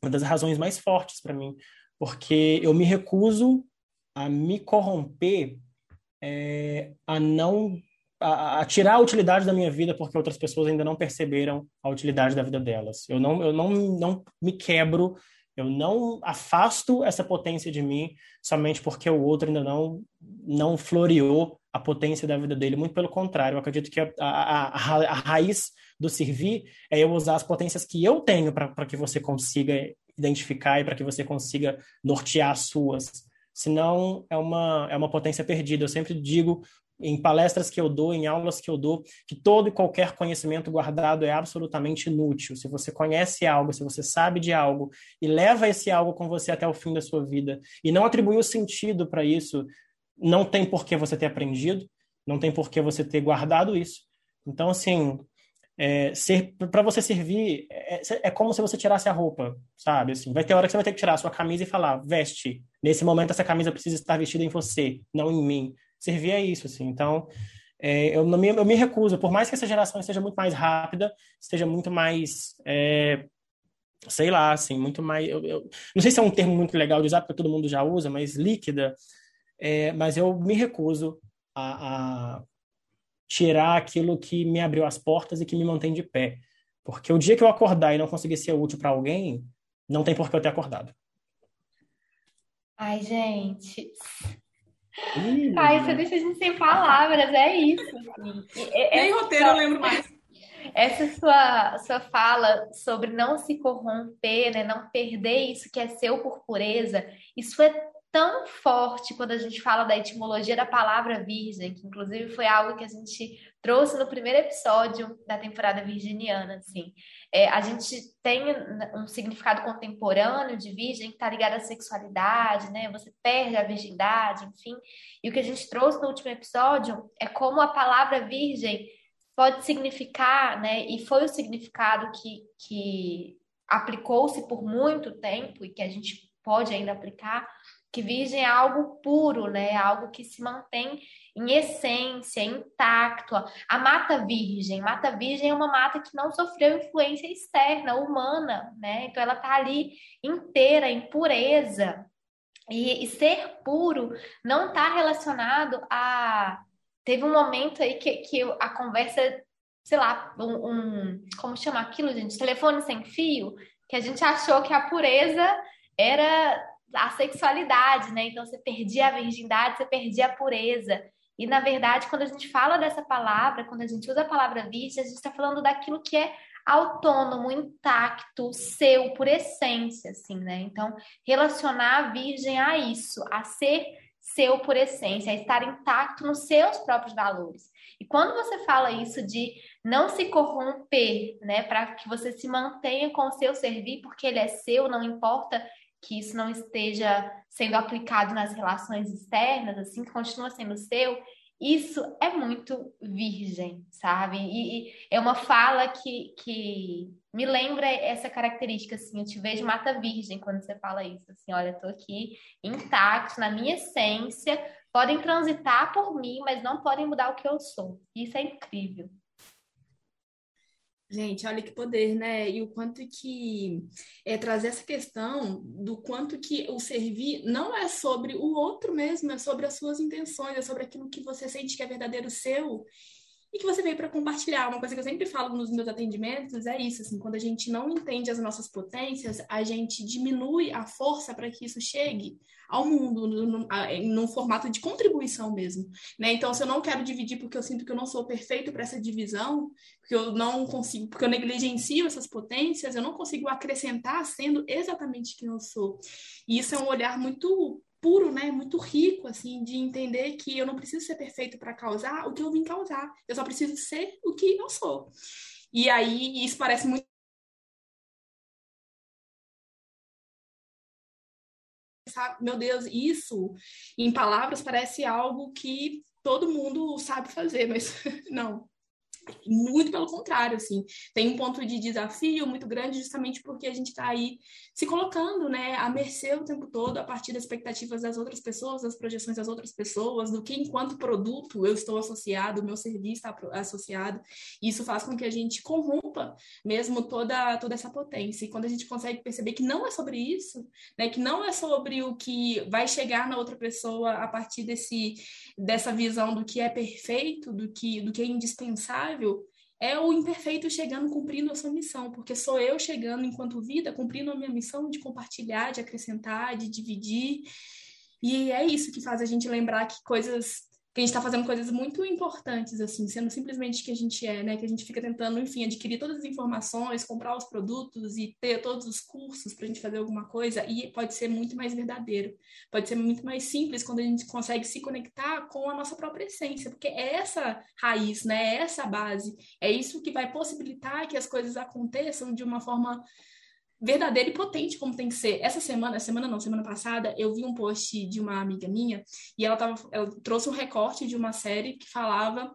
uma das razões mais fortes para mim, porque eu me recuso a me corromper, é, a não a, a, tirar a utilidade da minha vida porque outras pessoas ainda não perceberam a utilidade da vida delas. Eu não, eu não, não me quebro, eu não afasto essa potência de mim somente porque o outro ainda não, não floreou a potência da vida dele. Muito pelo contrário, eu acredito que a, a, a, a raiz do servir é eu usar as potências que eu tenho para que você consiga identificar e para que você consiga nortear as suas. Senão, é uma, é uma potência perdida. Eu sempre digo em palestras que eu dou, em aulas que eu dou, que todo e qualquer conhecimento guardado é absolutamente inútil. Se você conhece algo, se você sabe de algo e leva esse algo com você até o fim da sua vida e não atribui o sentido para isso, não tem por que você ter aprendido, não tem por que você ter guardado isso. Então, assim, é, para você servir, é, é, como se você tirasse a roupa, sabe? Assim, vai ter hora que você vai ter que tirar a sua camisa e falar, veste. Nesse momento, essa camisa precisa estar vestida em você, não em mim servir a isso, assim. Então, é, eu, me, eu me recuso, por mais que essa geração seja muito mais rápida, esteja muito mais, é, sei lá, assim, muito mais, eu, eu, não sei se é um termo muito legal de usar, porque todo mundo já usa, mas líquida, é, mas eu me recuso a, a tirar aquilo que me abriu as portas e que me mantém de pé. Porque o dia que eu acordar e não conseguir ser útil para alguém, não tem por que eu ter acordado. Ai, gente, Ai, você deixa a gente sem palavras, é isso. Assim. Nem roteiro eu lembro mais. Essa sua, sua fala sobre não se corromper, né, não perder isso que é seu por pureza, isso é tão forte quando a gente fala da etimologia da palavra virgem, que inclusive foi algo que a gente trouxe no primeiro episódio da temporada virginiana, assim. É, a gente tem um significado contemporâneo de virgem que está ligado à sexualidade, né? Você perde a virgindade, enfim. E o que a gente trouxe no último episódio é como a palavra virgem pode significar, né? E foi o significado que, que aplicou-se por muito tempo e que a gente pode ainda aplicar que virgem é algo puro, né? Algo que se mantém em essência, intacto. A mata virgem, mata virgem é uma mata que não sofreu influência externa, humana, né? Então ela tá ali inteira, em pureza. E, e ser puro não está relacionado a. Teve um momento aí que, que a conversa, sei lá, um, um como chama aquilo, gente? Telefone sem fio, que a gente achou que a pureza era a sexualidade, né? Então você perdia a virgindade, você perdia a pureza. E na verdade, quando a gente fala dessa palavra, quando a gente usa a palavra virgem, a gente está falando daquilo que é autônomo, intacto, seu, por essência, assim, né? Então, relacionar a virgem a isso, a ser seu por essência, a estar intacto nos seus próprios valores. E quando você fala isso de não se corromper, né, para que você se mantenha com o seu servir, porque ele é seu, não importa que isso não esteja sendo aplicado nas relações externas, assim, que continua sendo seu, isso é muito virgem, sabe? E, e, é uma fala que, que me lembra essa característica, assim, eu te vejo mata virgem quando você fala isso, assim, olha, tô aqui intacto, na minha essência, podem transitar por mim, mas não podem mudar o que eu sou. Isso é incrível. Gente, olha que poder, né? E o quanto que é trazer essa questão do quanto que o servir não é sobre o outro mesmo, é sobre as suas intenções, é sobre aquilo que você sente que é verdadeiro seu e que você veio para compartilhar. Uma coisa que eu sempre falo nos meus atendimentos é isso, assim, quando a gente não entende as nossas potências, a gente diminui a força para que isso chegue ao mundo, num formato de contribuição mesmo, né? Então, se eu não quero dividir porque eu sinto que eu não sou perfeito para essa divisão, porque eu não consigo, porque eu negligencio essas potências, eu não consigo acrescentar sendo exatamente quem eu sou. E isso é um olhar muito puro, né, muito rico, assim, de entender que eu não preciso ser perfeito para causar o que eu vim causar. Eu só preciso ser o que eu sou. E aí isso parece muito meu Deus, isso em palavras parece algo que todo mundo sabe fazer, mas *laughs* não. Muito pelo contrário, assim, tem um ponto de desafio muito grande justamente porque a gente está aí se colocando, né, à mercê o tempo todo a partir das expectativas das outras pessoas, das projeções das outras pessoas, do que enquanto produto eu estou associado, o meu serviço está associado. E isso faz com que a gente corrompa mesmo toda toda essa potência. E quando a gente consegue perceber que não é sobre isso, né, que não é sobre o que vai chegar na outra pessoa a partir desse dessa visão do que é perfeito, do que do que é indispensável é o imperfeito chegando, cumprindo a sua missão, porque sou eu chegando enquanto vida, cumprindo a minha missão de compartilhar, de acrescentar, de dividir. E é isso que faz a gente lembrar que coisas que a gente está fazendo coisas muito importantes, assim, sendo simplesmente que a gente é, né? Que a gente fica tentando, enfim, adquirir todas as informações, comprar os produtos e ter todos os cursos para a gente fazer alguma coisa, e pode ser muito mais verdadeiro, pode ser muito mais simples quando a gente consegue se conectar com a nossa própria essência, porque é essa raiz, né? É essa base, é isso que vai possibilitar que as coisas aconteçam de uma forma verdadeira e potente como tem que ser. Essa semana, semana não, semana passada, eu vi um post de uma amiga minha e ela, tava, ela trouxe um recorte de uma série que falava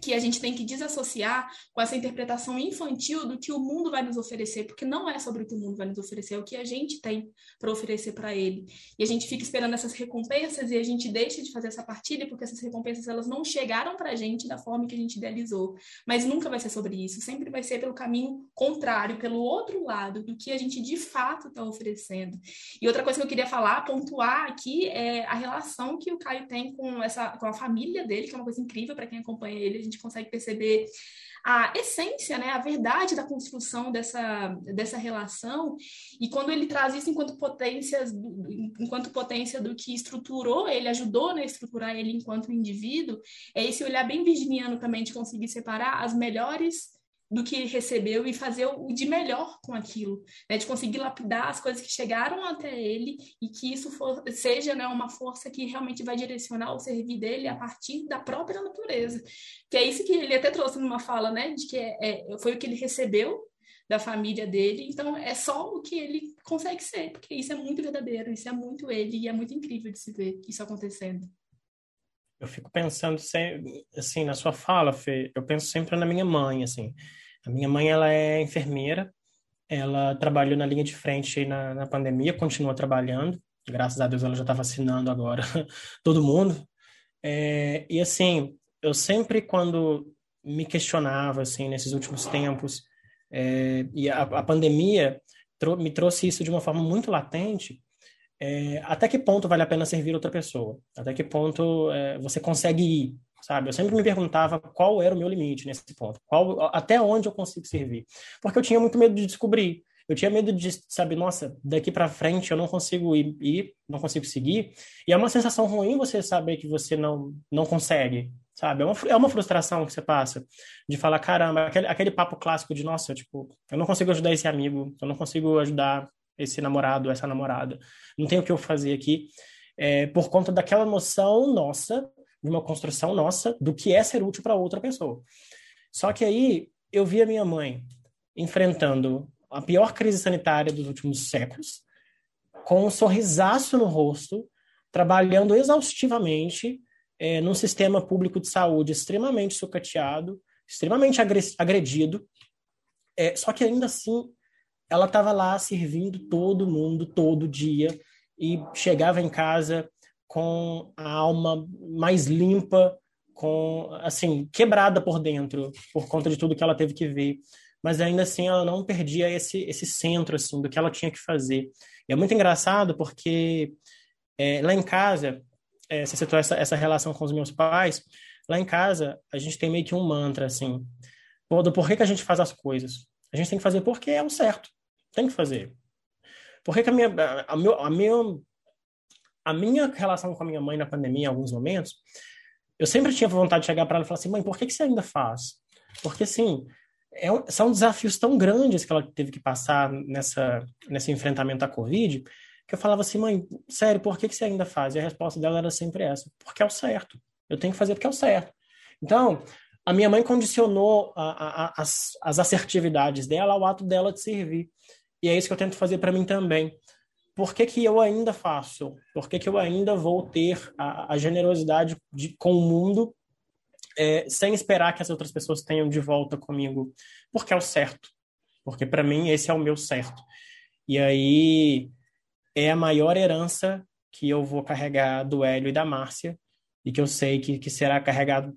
que a gente tem que desassociar com essa interpretação infantil do que o mundo vai nos oferecer, porque não é sobre o que o mundo vai nos oferecer, é o que a gente tem para oferecer para ele. E a gente fica esperando essas recompensas e a gente deixa de fazer essa partilha porque essas recompensas elas não chegaram para a gente da forma que a gente idealizou. Mas nunca vai ser sobre isso, sempre vai ser pelo caminho contrário, pelo outro lado do que a gente de fato está oferecendo. E outra coisa que eu queria falar, pontuar aqui é a relação que o Caio tem com essa com a família dele, que é uma coisa incrível para quem acompanha ele gente consegue perceber a essência, né, a verdade da construção dessa, dessa relação, e quando ele traz isso enquanto potência, enquanto potência do que estruturou ele, ajudou né, a estruturar ele enquanto indivíduo, é esse olhar bem virginiano também de conseguir separar as melhores do que recebeu e fazer o de melhor com aquilo, né? de conseguir lapidar as coisas que chegaram até ele e que isso for, seja né, uma força que realmente vai direcionar o servir dele a partir da própria natureza. Que é isso que ele até trouxe numa fala, né, de que é, é, foi o que ele recebeu da família dele, então é só o que ele consegue ser, porque isso é muito verdadeiro, isso é muito ele e é muito incrível de se ver isso acontecendo. Eu fico pensando sempre, assim, na sua fala, Fê, eu penso sempre na minha mãe, assim. A minha mãe, ela é enfermeira, ela trabalhou na linha de frente na, na pandemia, continua trabalhando, graças a Deus ela já está vacinando agora *laughs* todo mundo. É, e assim, eu sempre quando me questionava, assim, nesses últimos tempos, é, e a, a pandemia me trouxe isso de uma forma muito latente, é, até que ponto vale a pena servir outra pessoa? Até que ponto é, você consegue ir? Sabe? Eu sempre me perguntava qual era o meu limite nesse ponto, qual, até onde eu consigo servir, porque eu tinha muito medo de descobrir. Eu tinha medo de, sabe, nossa, daqui para frente eu não consigo ir, ir, não consigo seguir. E é uma sensação ruim você saber que você não não consegue, sabe? É uma, é uma frustração que você passa de falar, caramba, aquele, aquele papo clássico de, nossa, tipo, eu não consigo ajudar esse amigo, eu não consigo ajudar esse namorado, essa namorada. Não tem o que eu fazer aqui. É, por conta daquela noção nossa, de uma construção nossa, do que é ser útil para outra pessoa. Só que aí eu vi a minha mãe enfrentando a pior crise sanitária dos últimos séculos, com um sorrisaço no rosto, trabalhando exaustivamente é, num sistema público de saúde extremamente sucateado, extremamente agredido, é, só que ainda assim ela estava lá servindo todo mundo todo dia e chegava em casa com a alma mais limpa, com assim quebrada por dentro por conta de tudo que ela teve que ver, mas ainda assim ela não perdia esse esse centro assim do que ela tinha que fazer. E é muito engraçado porque é, lá em casa é, você citou essa, essa relação com os meus pais. Lá em casa, a gente tem meio que um mantra, assim, do porquê que a gente faz as coisas. A gente tem que fazer porque é o certo. Tem que fazer. Por que, a, minha, a, meu, a, minha, a minha relação com a minha mãe na pandemia, em alguns momentos, eu sempre tinha vontade de chegar para ela e falar assim: mãe, por que, que você ainda faz? Porque, assim, é, são desafios tão grandes que ela teve que passar nessa, nesse enfrentamento à Covid, que eu falava assim: mãe, sério, por que, que você ainda faz? E a resposta dela era sempre essa: porque é o certo. Eu tenho que fazer porque é o certo. Então, a minha mãe condicionou a, a, as, as assertividades dela ao ato dela de servir. E é isso que eu tento fazer para mim também. Por que, que eu ainda faço? Por que, que eu ainda vou ter a, a generosidade de, com o mundo é, sem esperar que as outras pessoas tenham de volta comigo? Porque é o certo. Porque para mim esse é o meu certo. E aí é a maior herança que eu vou carregar do Hélio e da Márcia e que eu sei que, que será carregado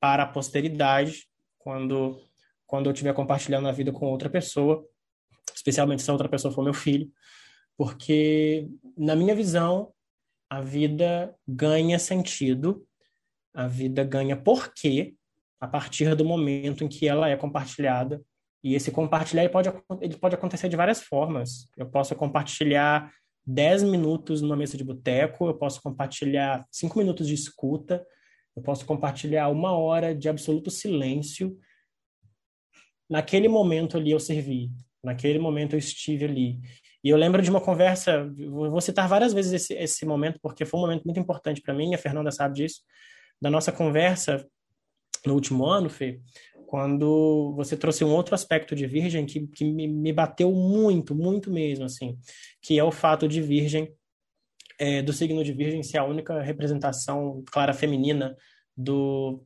para a posteridade quando quando eu estiver compartilhando a vida com outra pessoa especialmente se a outra pessoa for meu filho, porque, na minha visão, a vida ganha sentido, a vida ganha porquê a partir do momento em que ela é compartilhada. E esse compartilhar ele pode, ele pode acontecer de várias formas. Eu posso compartilhar 10 minutos numa mesa de boteco, eu posso compartilhar 5 minutos de escuta, Eu posso compartilhar uma hora de absoluto silêncio. Naquele momento ali eu servi. Naquele momento eu estive ali. E eu lembro de uma conversa, vou citar várias vezes esse, esse momento, porque foi um momento muito importante para mim, a Fernanda sabe disso, da nossa conversa no último ano, Fê, quando você trouxe um outro aspecto de Virgem que, que me, me bateu muito, muito mesmo, assim, que é o fato de Virgem, é, do signo de Virgem ser a única representação clara feminina do,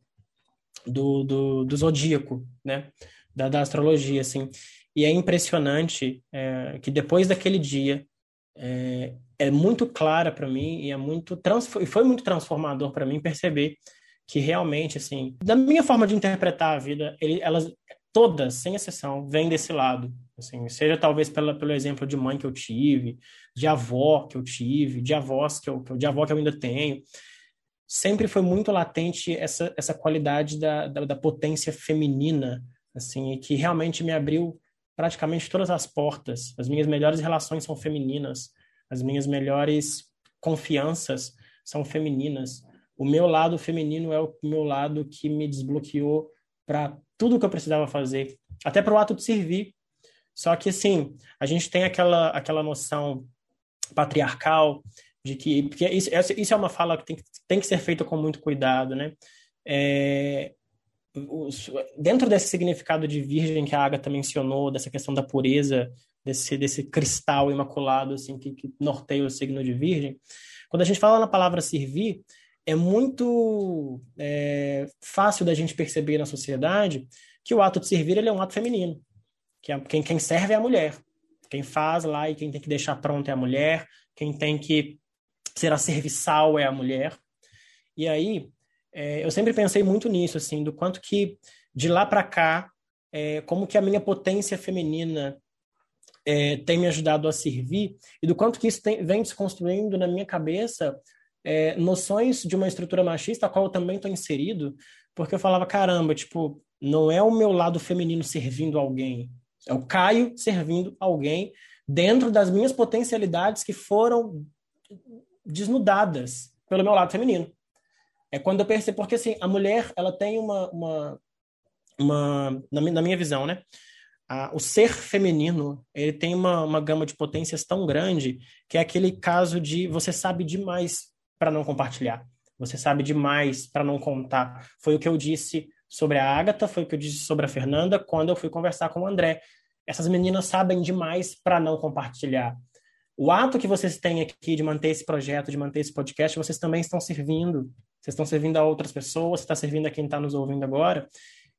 do, do, do zodíaco, né, da, da astrologia, assim. E é impressionante é, que depois daquele dia é, é muito clara para mim e é muito trans, foi muito transformador para mim perceber que realmente, assim, da minha forma de interpretar a vida, ele, elas todas, sem exceção, vêm desse lado. Assim, seja talvez pela, pelo exemplo de mãe que eu tive, de avó que eu tive, de avós que eu, de avó que eu ainda tenho. Sempre foi muito latente essa, essa qualidade da, da, da potência feminina, assim, que realmente me abriu praticamente todas as portas. As minhas melhores relações são femininas, as minhas melhores confianças são femininas o meu lado feminino é o meu lado que me desbloqueou para tudo que eu precisava fazer, até para o ato de servir. Só que assim, a gente tem aquela aquela noção patriarcal de que porque isso, isso é uma fala que tem, tem que ser feita com muito cuidado, né? É, os, dentro desse significado de virgem que a Agatha mencionou, dessa questão da pureza, desse, desse cristal imaculado assim que, que norteia o signo de virgem, quando a gente fala na palavra servir, é muito é, fácil da gente perceber na sociedade que o ato de servir ele é um ato feminino. Que é, quem, quem serve é a mulher. Quem faz lá e quem tem que deixar pronto é a mulher. Quem tem que ser a serviçal é a mulher. E aí, é, eu sempre pensei muito nisso, assim, do quanto que de lá para cá, é, como que a minha potência feminina é, tem me ajudado a servir e do quanto que isso tem, vem se construindo na minha cabeça é, noções de uma estrutura machista, a qual eu também estou inserido, porque eu falava, caramba, tipo, não é o meu lado feminino servindo alguém, é o Caio servindo alguém dentro das minhas potencialidades que foram desnudadas pelo meu lado feminino. É quando eu percebo, porque assim, a mulher, ela tem uma, uma, uma na, minha, visão, né? o ser feminino, ele tem uma, uma gama de potências tão grande que é aquele caso de você sabe demais para não compartilhar. Você sabe demais para não contar. Foi o que eu disse sobre a Agatha, foi o que eu disse sobre a Fernanda quando eu fui conversar com o André. Essas meninas sabem demais para não compartilhar. O ato que vocês têm aqui de manter esse projeto, de manter esse podcast, vocês também estão servindo. Vocês estão servindo a outras pessoas, está servindo a quem está nos ouvindo agora.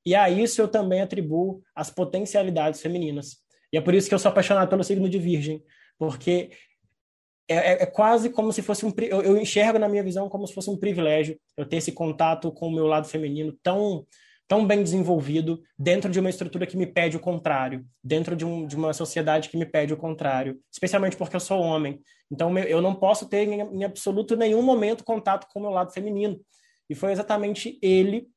E a isso eu também atribuo as potencialidades femininas. E é por isso que eu sou apaixonado pelo signo de Virgem, porque é, é, é, quase como se fosse um. Eu, eu, enxergo na minha visão como se fosse um privilégio eu ter esse contato com o meu lado feminino tão, tão bem desenvolvido dentro de uma estrutura que me pede o contrário, dentro de, um, de uma sociedade que me pede o contrário, especialmente porque eu sou homem. Então eu não posso ter em, em absoluto nenhum momento contato com o meu lado feminino. E foi exatamente ele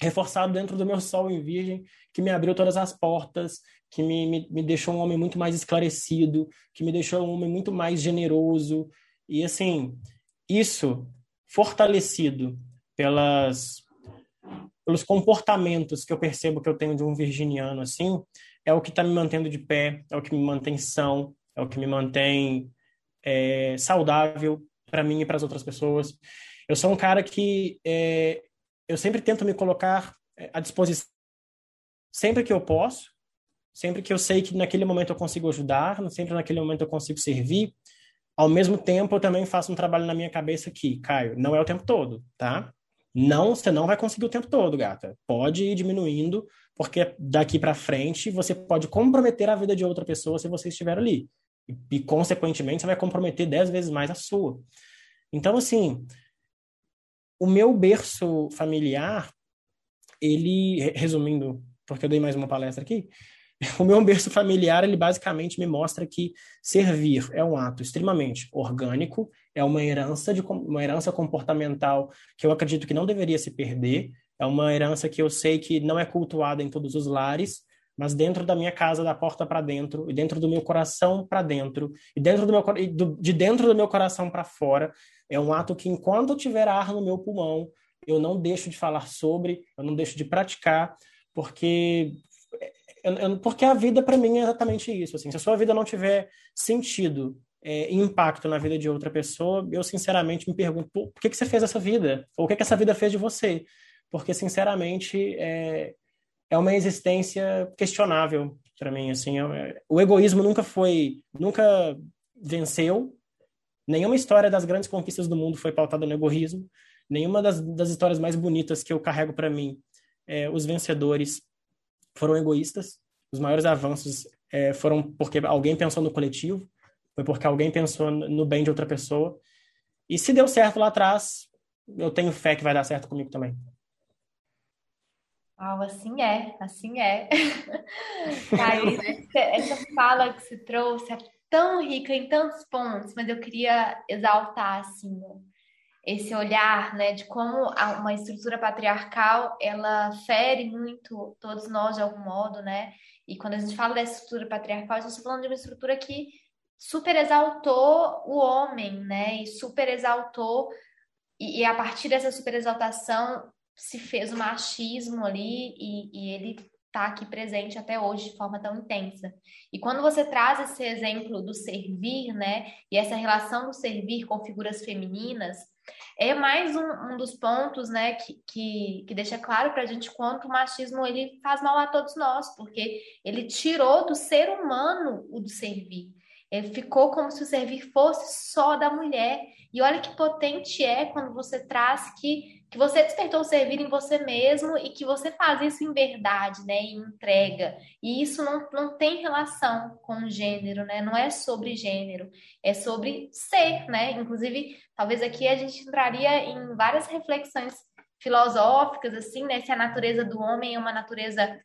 reforçado dentro do meu sol em virgem, que me abriu todas as portas, que me, me, me deixou um homem muito mais esclarecido, que me deixou um homem muito mais generoso. E, assim, isso fortalecido pelas, pelos comportamentos que eu percebo que eu tenho de um virginiano, assim, é o que está me mantendo de pé, é o que me mantém são, é o que me mantém é, saudável para mim e para as outras pessoas. Eu sou um cara que é, eu sempre tento me colocar é, à disposição sempre que eu posso, sempre que eu sei que naquele momento eu consigo ajudar, sempre naquele momento eu consigo servir. Ao mesmo tempo, eu também faço um trabalho na minha cabeça aqui, Caio, não é o tempo todo, tá? Não, você não vai conseguir o tempo todo, gata. Pode ir diminuindo, porque daqui para frente você pode comprometer a vida de outra pessoa se você estiver ali. E, e consequentemente, você vai comprometer dez vezes mais a sua. Então, assim, o meu berço familiar, ele, resumindo, porque eu dei mais uma palestra aqui, *laughs* o meu berço familiar, ele basicamente me mostra que servir é um ato extremamente orgânico, é uma herança, de, uma herança comportamental que eu acredito que não deveria se perder, é uma herança que eu sei que não é cultuada em todos os lares, mas dentro da minha casa, da porta para dentro, e dentro do meu coração para dentro, e dentro do meu, de dentro do meu coração para fora, é um ato que, enquanto eu tiver ar no meu pulmão, eu não deixo de falar sobre, eu não deixo de praticar, porque porque a vida para mim é exatamente isso. Assim, se a sua vida não tiver sentido é, impacto na vida de outra pessoa, eu sinceramente me pergunto por, que, que você fez essa vida? Ou o que, que essa vida fez de você? Porque, sinceramente, é, é uma existência questionável para mim. Assim, é, o egoísmo nunca foi, nunca venceu. Nenhuma história das grandes conquistas do mundo foi pautada no egoísmo. Nenhuma das, das histórias mais bonitas que eu carrego para mim, é, os vencedores foram egoístas. Os maiores avanços é, foram porque alguém pensou no coletivo, foi porque alguém pensou no bem de outra pessoa. E se deu certo lá atrás, eu tenho fé que vai dar certo comigo também. Oh, assim é, assim é. *laughs* Aí, essa fala que você trouxe é tão rica em tantos pontos, mas eu queria exaltar assim esse olhar, né, de como uma estrutura patriarcal ela fere muito todos nós de algum modo, né? E quando a gente fala dessa estrutura patriarcal, a gente está falando de uma estrutura que super exaltou o homem, né? E super exaltou e, e a partir dessa super exaltação se fez o machismo ali e, e ele está aqui presente até hoje de forma tão intensa. E quando você traz esse exemplo do servir, né, e essa relação do servir com figuras femininas, é mais um, um dos pontos, né, que, que, que deixa claro para a gente quanto o machismo ele faz mal a todos nós, porque ele tirou do ser humano o do servir. Ele ficou como se o servir fosse só da mulher. E olha que potente é quando você traz que, que você despertou o servir em você mesmo e que você faz isso em verdade, né? Em entrega. E isso não, não tem relação com gênero, né? Não é sobre gênero, é sobre ser, né? Inclusive, talvez aqui a gente entraria em várias reflexões filosóficas, assim, né? Se a natureza do homem é uma natureza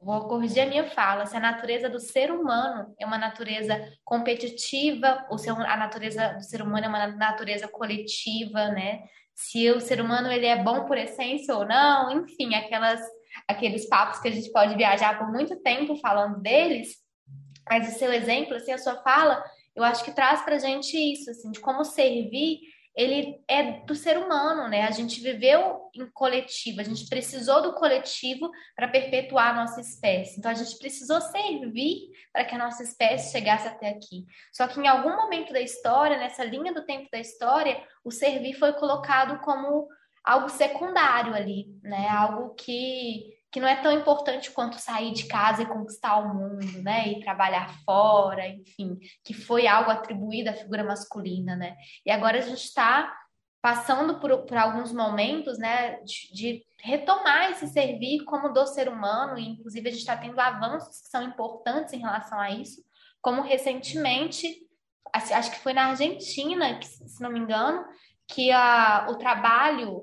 vou corrigir a minha fala, se a natureza do ser humano é uma natureza competitiva, ou se a natureza do ser humano é uma natureza coletiva, né? Se o ser humano ele é bom por essência ou não, enfim, aquelas aqueles papos que a gente pode viajar por muito tempo falando deles, mas o seu exemplo, assim, a sua fala, eu acho que traz pra gente isso, assim, de como servir ele é do ser humano, né? A gente viveu em coletivo, a gente precisou do coletivo para perpetuar a nossa espécie. Então a gente precisou servir para que a nossa espécie chegasse até aqui. Só que em algum momento da história, nessa linha do tempo da história, o servir foi colocado como algo secundário ali, né? Algo que que não é tão importante quanto sair de casa e conquistar o mundo, né? E trabalhar fora, enfim, que foi algo atribuído à figura masculina, né? E agora a gente está passando por, por, alguns momentos, né, de, de, retomar esse servir como do ser humano, e inclusive a gente está tendo avanços que são importantes em relação a isso, como recentemente, acho que foi na Argentina, que, se não me engano, que a, o trabalho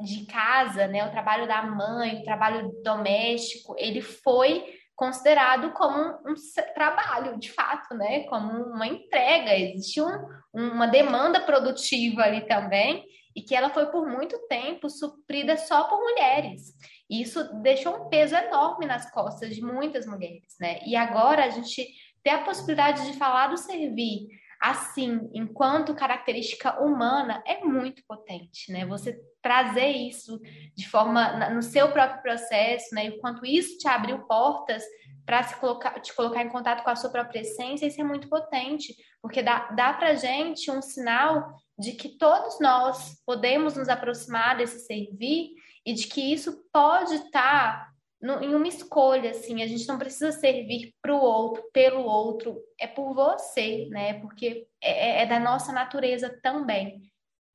de casa, né, o trabalho da mãe, o trabalho doméstico, ele foi considerado como um, trabalho, de fato, né, como uma entrega. Existe um, uma demanda produtiva ali também e que ela foi por muito tempo suprida só por mulheres. E isso deixou um peso enorme nas costas de muitas mulheres, né? E agora a gente tem a possibilidade de falar do servir assim, enquanto característica humana, é muito potente, né? Você trazer isso de forma no seu próprio processo, né? E quanto isso te abriu portas para se colocar, te colocar em contato com a sua própria essência, isso é muito potente, porque dá, dá para gente um sinal de que todos nós podemos nos aproximar desse servir e de que isso pode estar tá no, em uma escolha, assim, a gente não precisa servir para o outro, pelo outro, é por você, né? Porque é, é, é da nossa natureza também.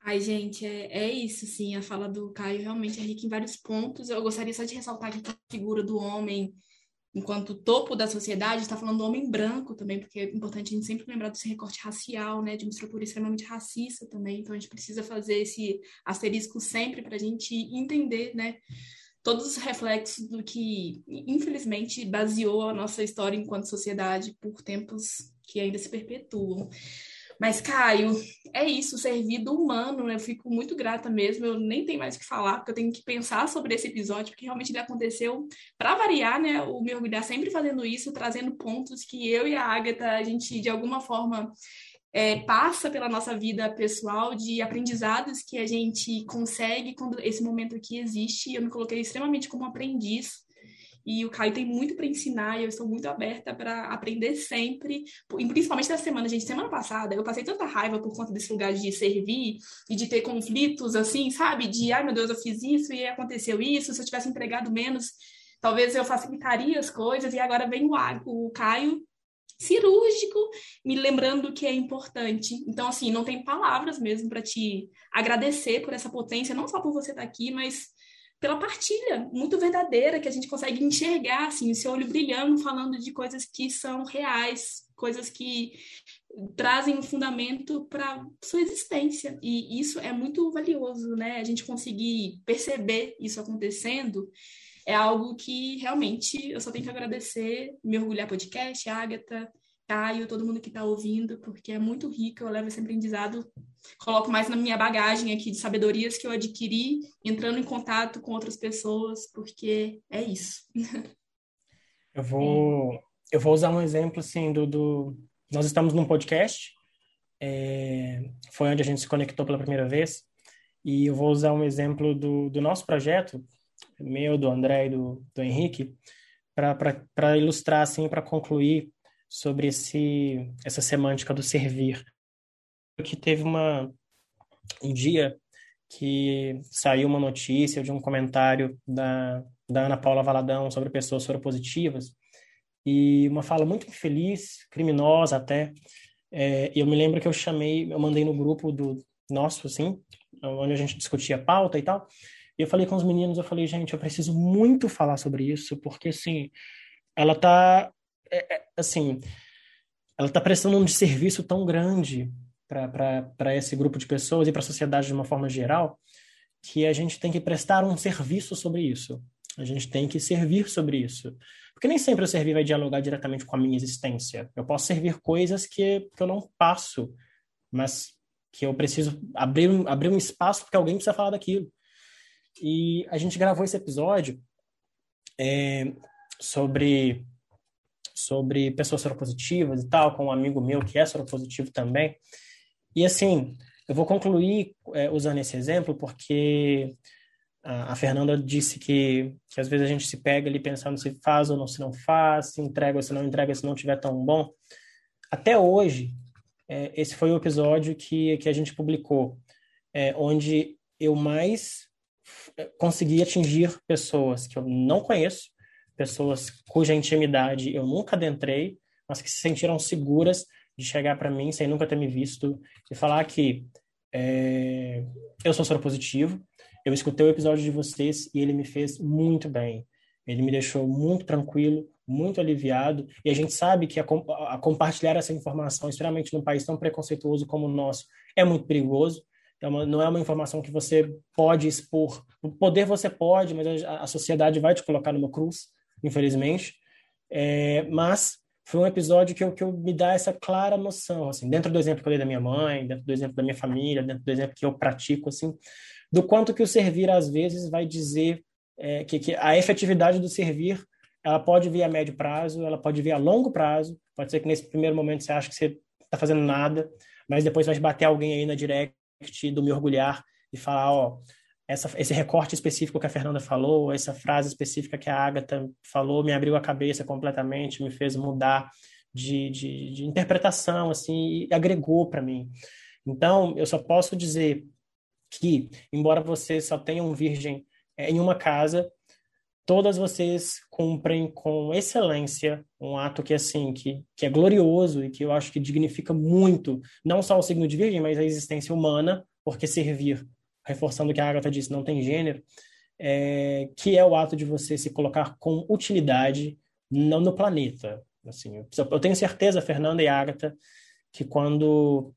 Ai, gente, é, é isso, sim. A fala do Caio realmente é rica em vários pontos. Eu gostaria só de ressaltar que a figura do homem, enquanto topo da sociedade, está falando do homem branco também, porque é importante a gente sempre lembrar desse recorte racial, né? De uma estrutura extremamente racista também. Então, a gente precisa fazer esse asterisco sempre para a gente entender, né? Todos os reflexos do que, infelizmente, baseou a nossa história enquanto sociedade por tempos que ainda se perpetuam. Mas, Caio, é isso, servir do humano, né? eu fico muito grata mesmo, eu nem tenho mais o que falar, porque eu tenho que pensar sobre esse episódio, porque realmente ele aconteceu, para variar, né, o me orgulhar sempre fazendo isso, trazendo pontos que eu e a Agatha, a gente, de alguma forma, é, passa pela nossa vida pessoal, de aprendizados que a gente consegue quando esse momento aqui existe. Eu me coloquei extremamente como aprendiz e o Caio tem muito para ensinar e eu estou muito aberta para aprender sempre, e principalmente nessa semana, gente. Semana passada eu passei tanta raiva por conta desse lugar de servir e de ter conflitos, assim, sabe? De, ai meu Deus, eu fiz isso e aconteceu isso, se eu tivesse empregado menos, talvez eu facilitaria as coisas, e agora vem o, o Caio cirúrgico, me lembrando que é importante. Então, assim, não tem palavras mesmo para te agradecer por essa potência, não só por você estar tá aqui, mas pela partilha muito verdadeira que a gente consegue enxergar, assim, o seu olho brilhando, falando de coisas que são reais, coisas que trazem um fundamento para sua existência. E isso é muito valioso, né? A gente conseguir perceber isso acontecendo é algo que realmente eu só tenho que agradecer, mergulhar podcast, Agatha, Caio, todo mundo que está ouvindo, porque é muito rico, eu levo esse aprendizado, coloco mais na minha bagagem aqui de sabedorias que eu adquiri, entrando em contato com outras pessoas, porque é isso. *laughs* Eu vou, eu vou usar um exemplo, assim, do... do... Nós estamos num podcast, é... foi onde a gente se conectou pela primeira vez, e eu vou usar um exemplo do, do nosso projeto, meu, do André e do, do Henrique, para ilustrar, assim, para concluir sobre esse, essa semântica do servir. Que teve uma, um dia que saiu uma notícia de um comentário da, da Ana Paula Valadão sobre pessoas soropositivas, e uma fala muito infeliz, criminosa até. É, eu me lembro que eu chamei, eu mandei no grupo do nosso, assim, onde a gente discutia pauta e tal, e eu falei com os meninos, eu falei, gente, eu preciso muito falar sobre isso, porque, assim, ela tá é, é, assim, ela está prestando um serviço tão grande para esse grupo de pessoas e para a sociedade de uma forma geral que a gente tem que prestar um serviço sobre isso. A gente tem que servir sobre isso. Porque nem sempre o servir vai dialogar diretamente com a minha existência. Eu posso servir coisas que, que eu não passo, mas que eu preciso abrir, abrir um espaço porque alguém precisa falar daquilo. E a gente gravou esse episódio é, sobre sobre pessoas soropositivas e tal, com um amigo meu que é soropositivo também. E assim, eu vou concluir é, usando esse exemplo porque a, a Fernanda disse que, que às vezes a gente se pega ali pensando se faz ou não, se não faz, se entrega ou se não entrega, se não tiver tão bom. Até hoje, é, esse foi o episódio que, que a gente publicou, é, onde eu mais é, consegui atingir pessoas que eu não conheço, pessoas cuja intimidade eu nunca adentrei, mas que se sentiram seguras de chegar para mim sem nunca ter me visto e falar que é, eu sou soropositivo, eu escutei o episódio de vocês e ele me fez muito bem. Ele me deixou muito tranquilo, muito aliviado, e a gente sabe que a, a compartilhar essa informação, especialmente num país tão preconceituoso como o nosso, é muito perigoso. Então, não é uma informação que você pode expor. O poder você pode, mas a, a sociedade vai te colocar numa cruz infelizmente. É, mas foi um episódio que eu, que eu me dá essa clara noção, assim, dentro do exemplo que eu dei da minha mãe, dentro do exemplo da minha família, dentro do exemplo que eu pratico, assim, do quanto que o servir às vezes vai dizer é, que, que a efetividade do servir ela pode vir a médio prazo, ela pode vir a longo prazo. Pode ser que nesse primeiro momento você acha que você está fazendo nada, mas depois vai bater alguém aí na direct do me orgulhar e falar, ó, essa, esse recorte específico que a Fernanda falou, essa frase específica que a Agatha falou, me abriu a cabeça completamente, me fez mudar de, de, de interpretação, assim, e agregou para mim. Então, eu só posso dizer que, embora você só tenha um virgem é, em uma casa, todas vocês cumprem com excelência um ato que assim que, que é glorioso e que eu acho que dignifica muito não só o signo de virgem mas a existência humana porque servir reforçando o que a Agatha disse, não tem gênero, é, que é o ato de você se colocar com utilidade não no planeta. Assim, eu tenho certeza, Fernanda e Agatha, que quando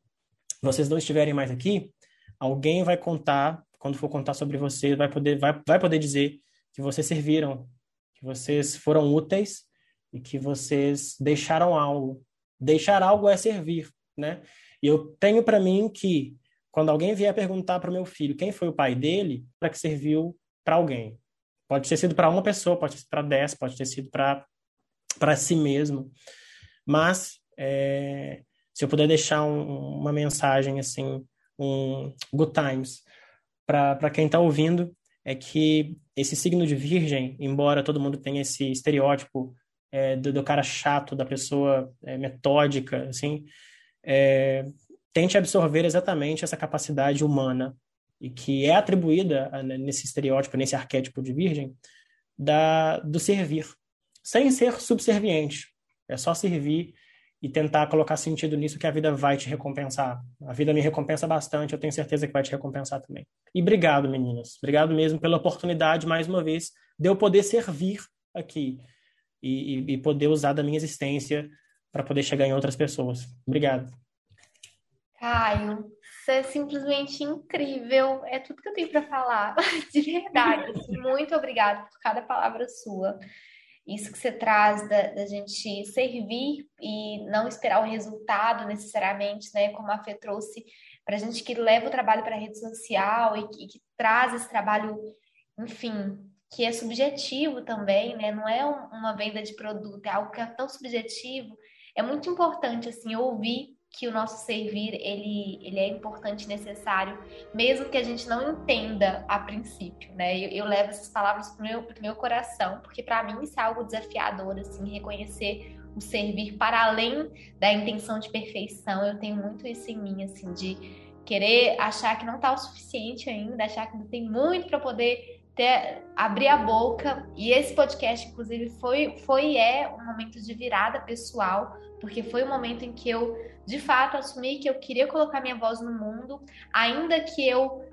vocês não estiverem mais aqui, alguém vai contar, quando for contar sobre vocês, vai poder, vai, vai poder dizer que vocês serviram, que vocês foram úteis e que vocês deixaram algo. Deixar algo é servir, né? E eu tenho para mim que quando alguém vier perguntar para o meu filho quem foi o pai dele, para que serviu para alguém. Pode ter sido para uma pessoa, pode ter sido para dez, pode ter sido para si mesmo. Mas é, se eu puder deixar um, uma mensagem, assim, um good times para quem está ouvindo, é que esse signo de virgem, embora todo mundo tenha esse estereótipo é, do, do, cara chato, da pessoa é, metódica, assim, é, tente absorver exatamente essa capacidade humana e que é atribuída nesse estereótipo, nesse arquétipo de virgem, da, do servir, sem ser subserviente. É só servir e tentar colocar sentido nisso que a vida vai te recompensar. A vida me recompensa bastante, eu tenho certeza que vai te recompensar também. E obrigado, meninas. Obrigado mesmo pela oportunidade, mais uma vez, de eu poder servir aqui e, e, e poder usar da minha existência para poder chegar em outras pessoas. Obrigado. Caio, você é simplesmente incrível. É tudo que eu tenho para falar, *laughs* de verdade. Muito obrigada por cada palavra sua. Isso que você traz da, da, gente servir e não esperar o resultado necessariamente, né? Como a Fê trouxe para a gente que leva o trabalho para a rede social e que, que, traz esse trabalho, enfim, que é subjetivo também, né? Não é um, uma venda de produto, é algo que é tão subjetivo. É muito importante, assim, ouvir que o nosso servir ele, ele é importante e necessário, mesmo que a gente não entenda a princípio, né? Eu, eu levo essas palavras para o meu, meu coração, porque para mim isso é algo desafiador, assim, reconhecer o servir para além da intenção de perfeição. Eu tenho muito isso em mim, assim, de querer achar que não está o suficiente ainda, achar que ainda tem muito para poder ter, abrir a boca. E esse podcast, inclusive, foi, foi e é um momento de virada pessoal, porque foi o um momento em que eu de fato assumir que eu queria colocar minha voz no mundo, ainda que eu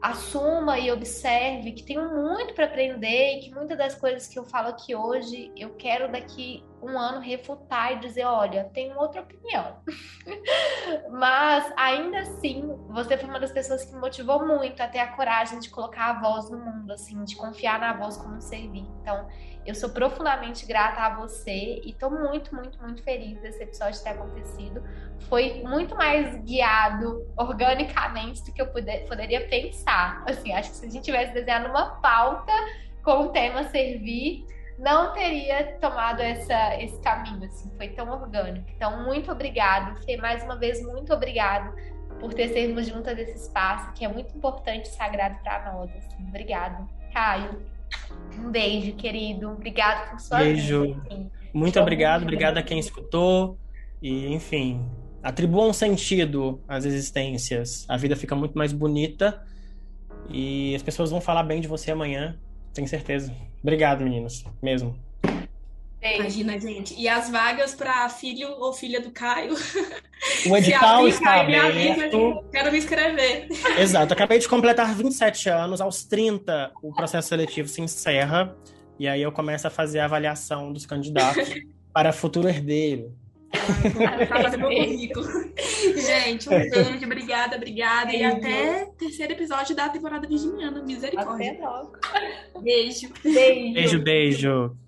assuma e observe que tenho muito para aprender e que muitas das coisas que eu falo aqui hoje eu quero daqui um ano refutar e dizer, olha, tenho outra opinião. *laughs* Mas ainda assim, você foi uma das pessoas que motivou muito a ter a coragem de colocar a voz no mundo, assim, de confiar na voz como um servir. Então, eu sou profundamente grata a você e estou muito, muito, muito feliz desse episódio ter acontecido. Foi muito mais guiado *laughs* organicamente do que eu puder, poderia pensar. Assim, acho que se a gente tivesse desenhado uma pauta com o tema servir, não teria tomado essa, esse caminho, assim, foi tão orgânico. Então, muito obrigado, Fê, mais uma vez, muito obrigado por tecermos juntas esse espaço, que é muito importante e sagrado para nós. Assim. Obrigado. Caio. Um beijo, querido. Obrigado por sua Beijo. Vida, assim. Muito obrigado, obrigado a quem escutou. E, enfim, atribua um sentido às existências. A vida fica muito mais bonita e as pessoas vão falar bem de você amanhã, tenho certeza. Obrigado, meninas, mesmo. Imagina, gente. E as vagas para filho ou filha do Caio? O *laughs* edital está aberto. quero me inscrever. *laughs* Exato. Acabei de completar 27 anos. Aos 30, o processo seletivo se encerra. E aí eu começo a fazer a avaliação dos candidatos *laughs* para futuro herdeiro. Para fazer meu currículo. Gente, um beijo, obrigada, obrigada. Beijo. E até terceiro episódio da temporada virginiana. Misericórdia. Até logo. Beijo. Beijo, beijo. beijo.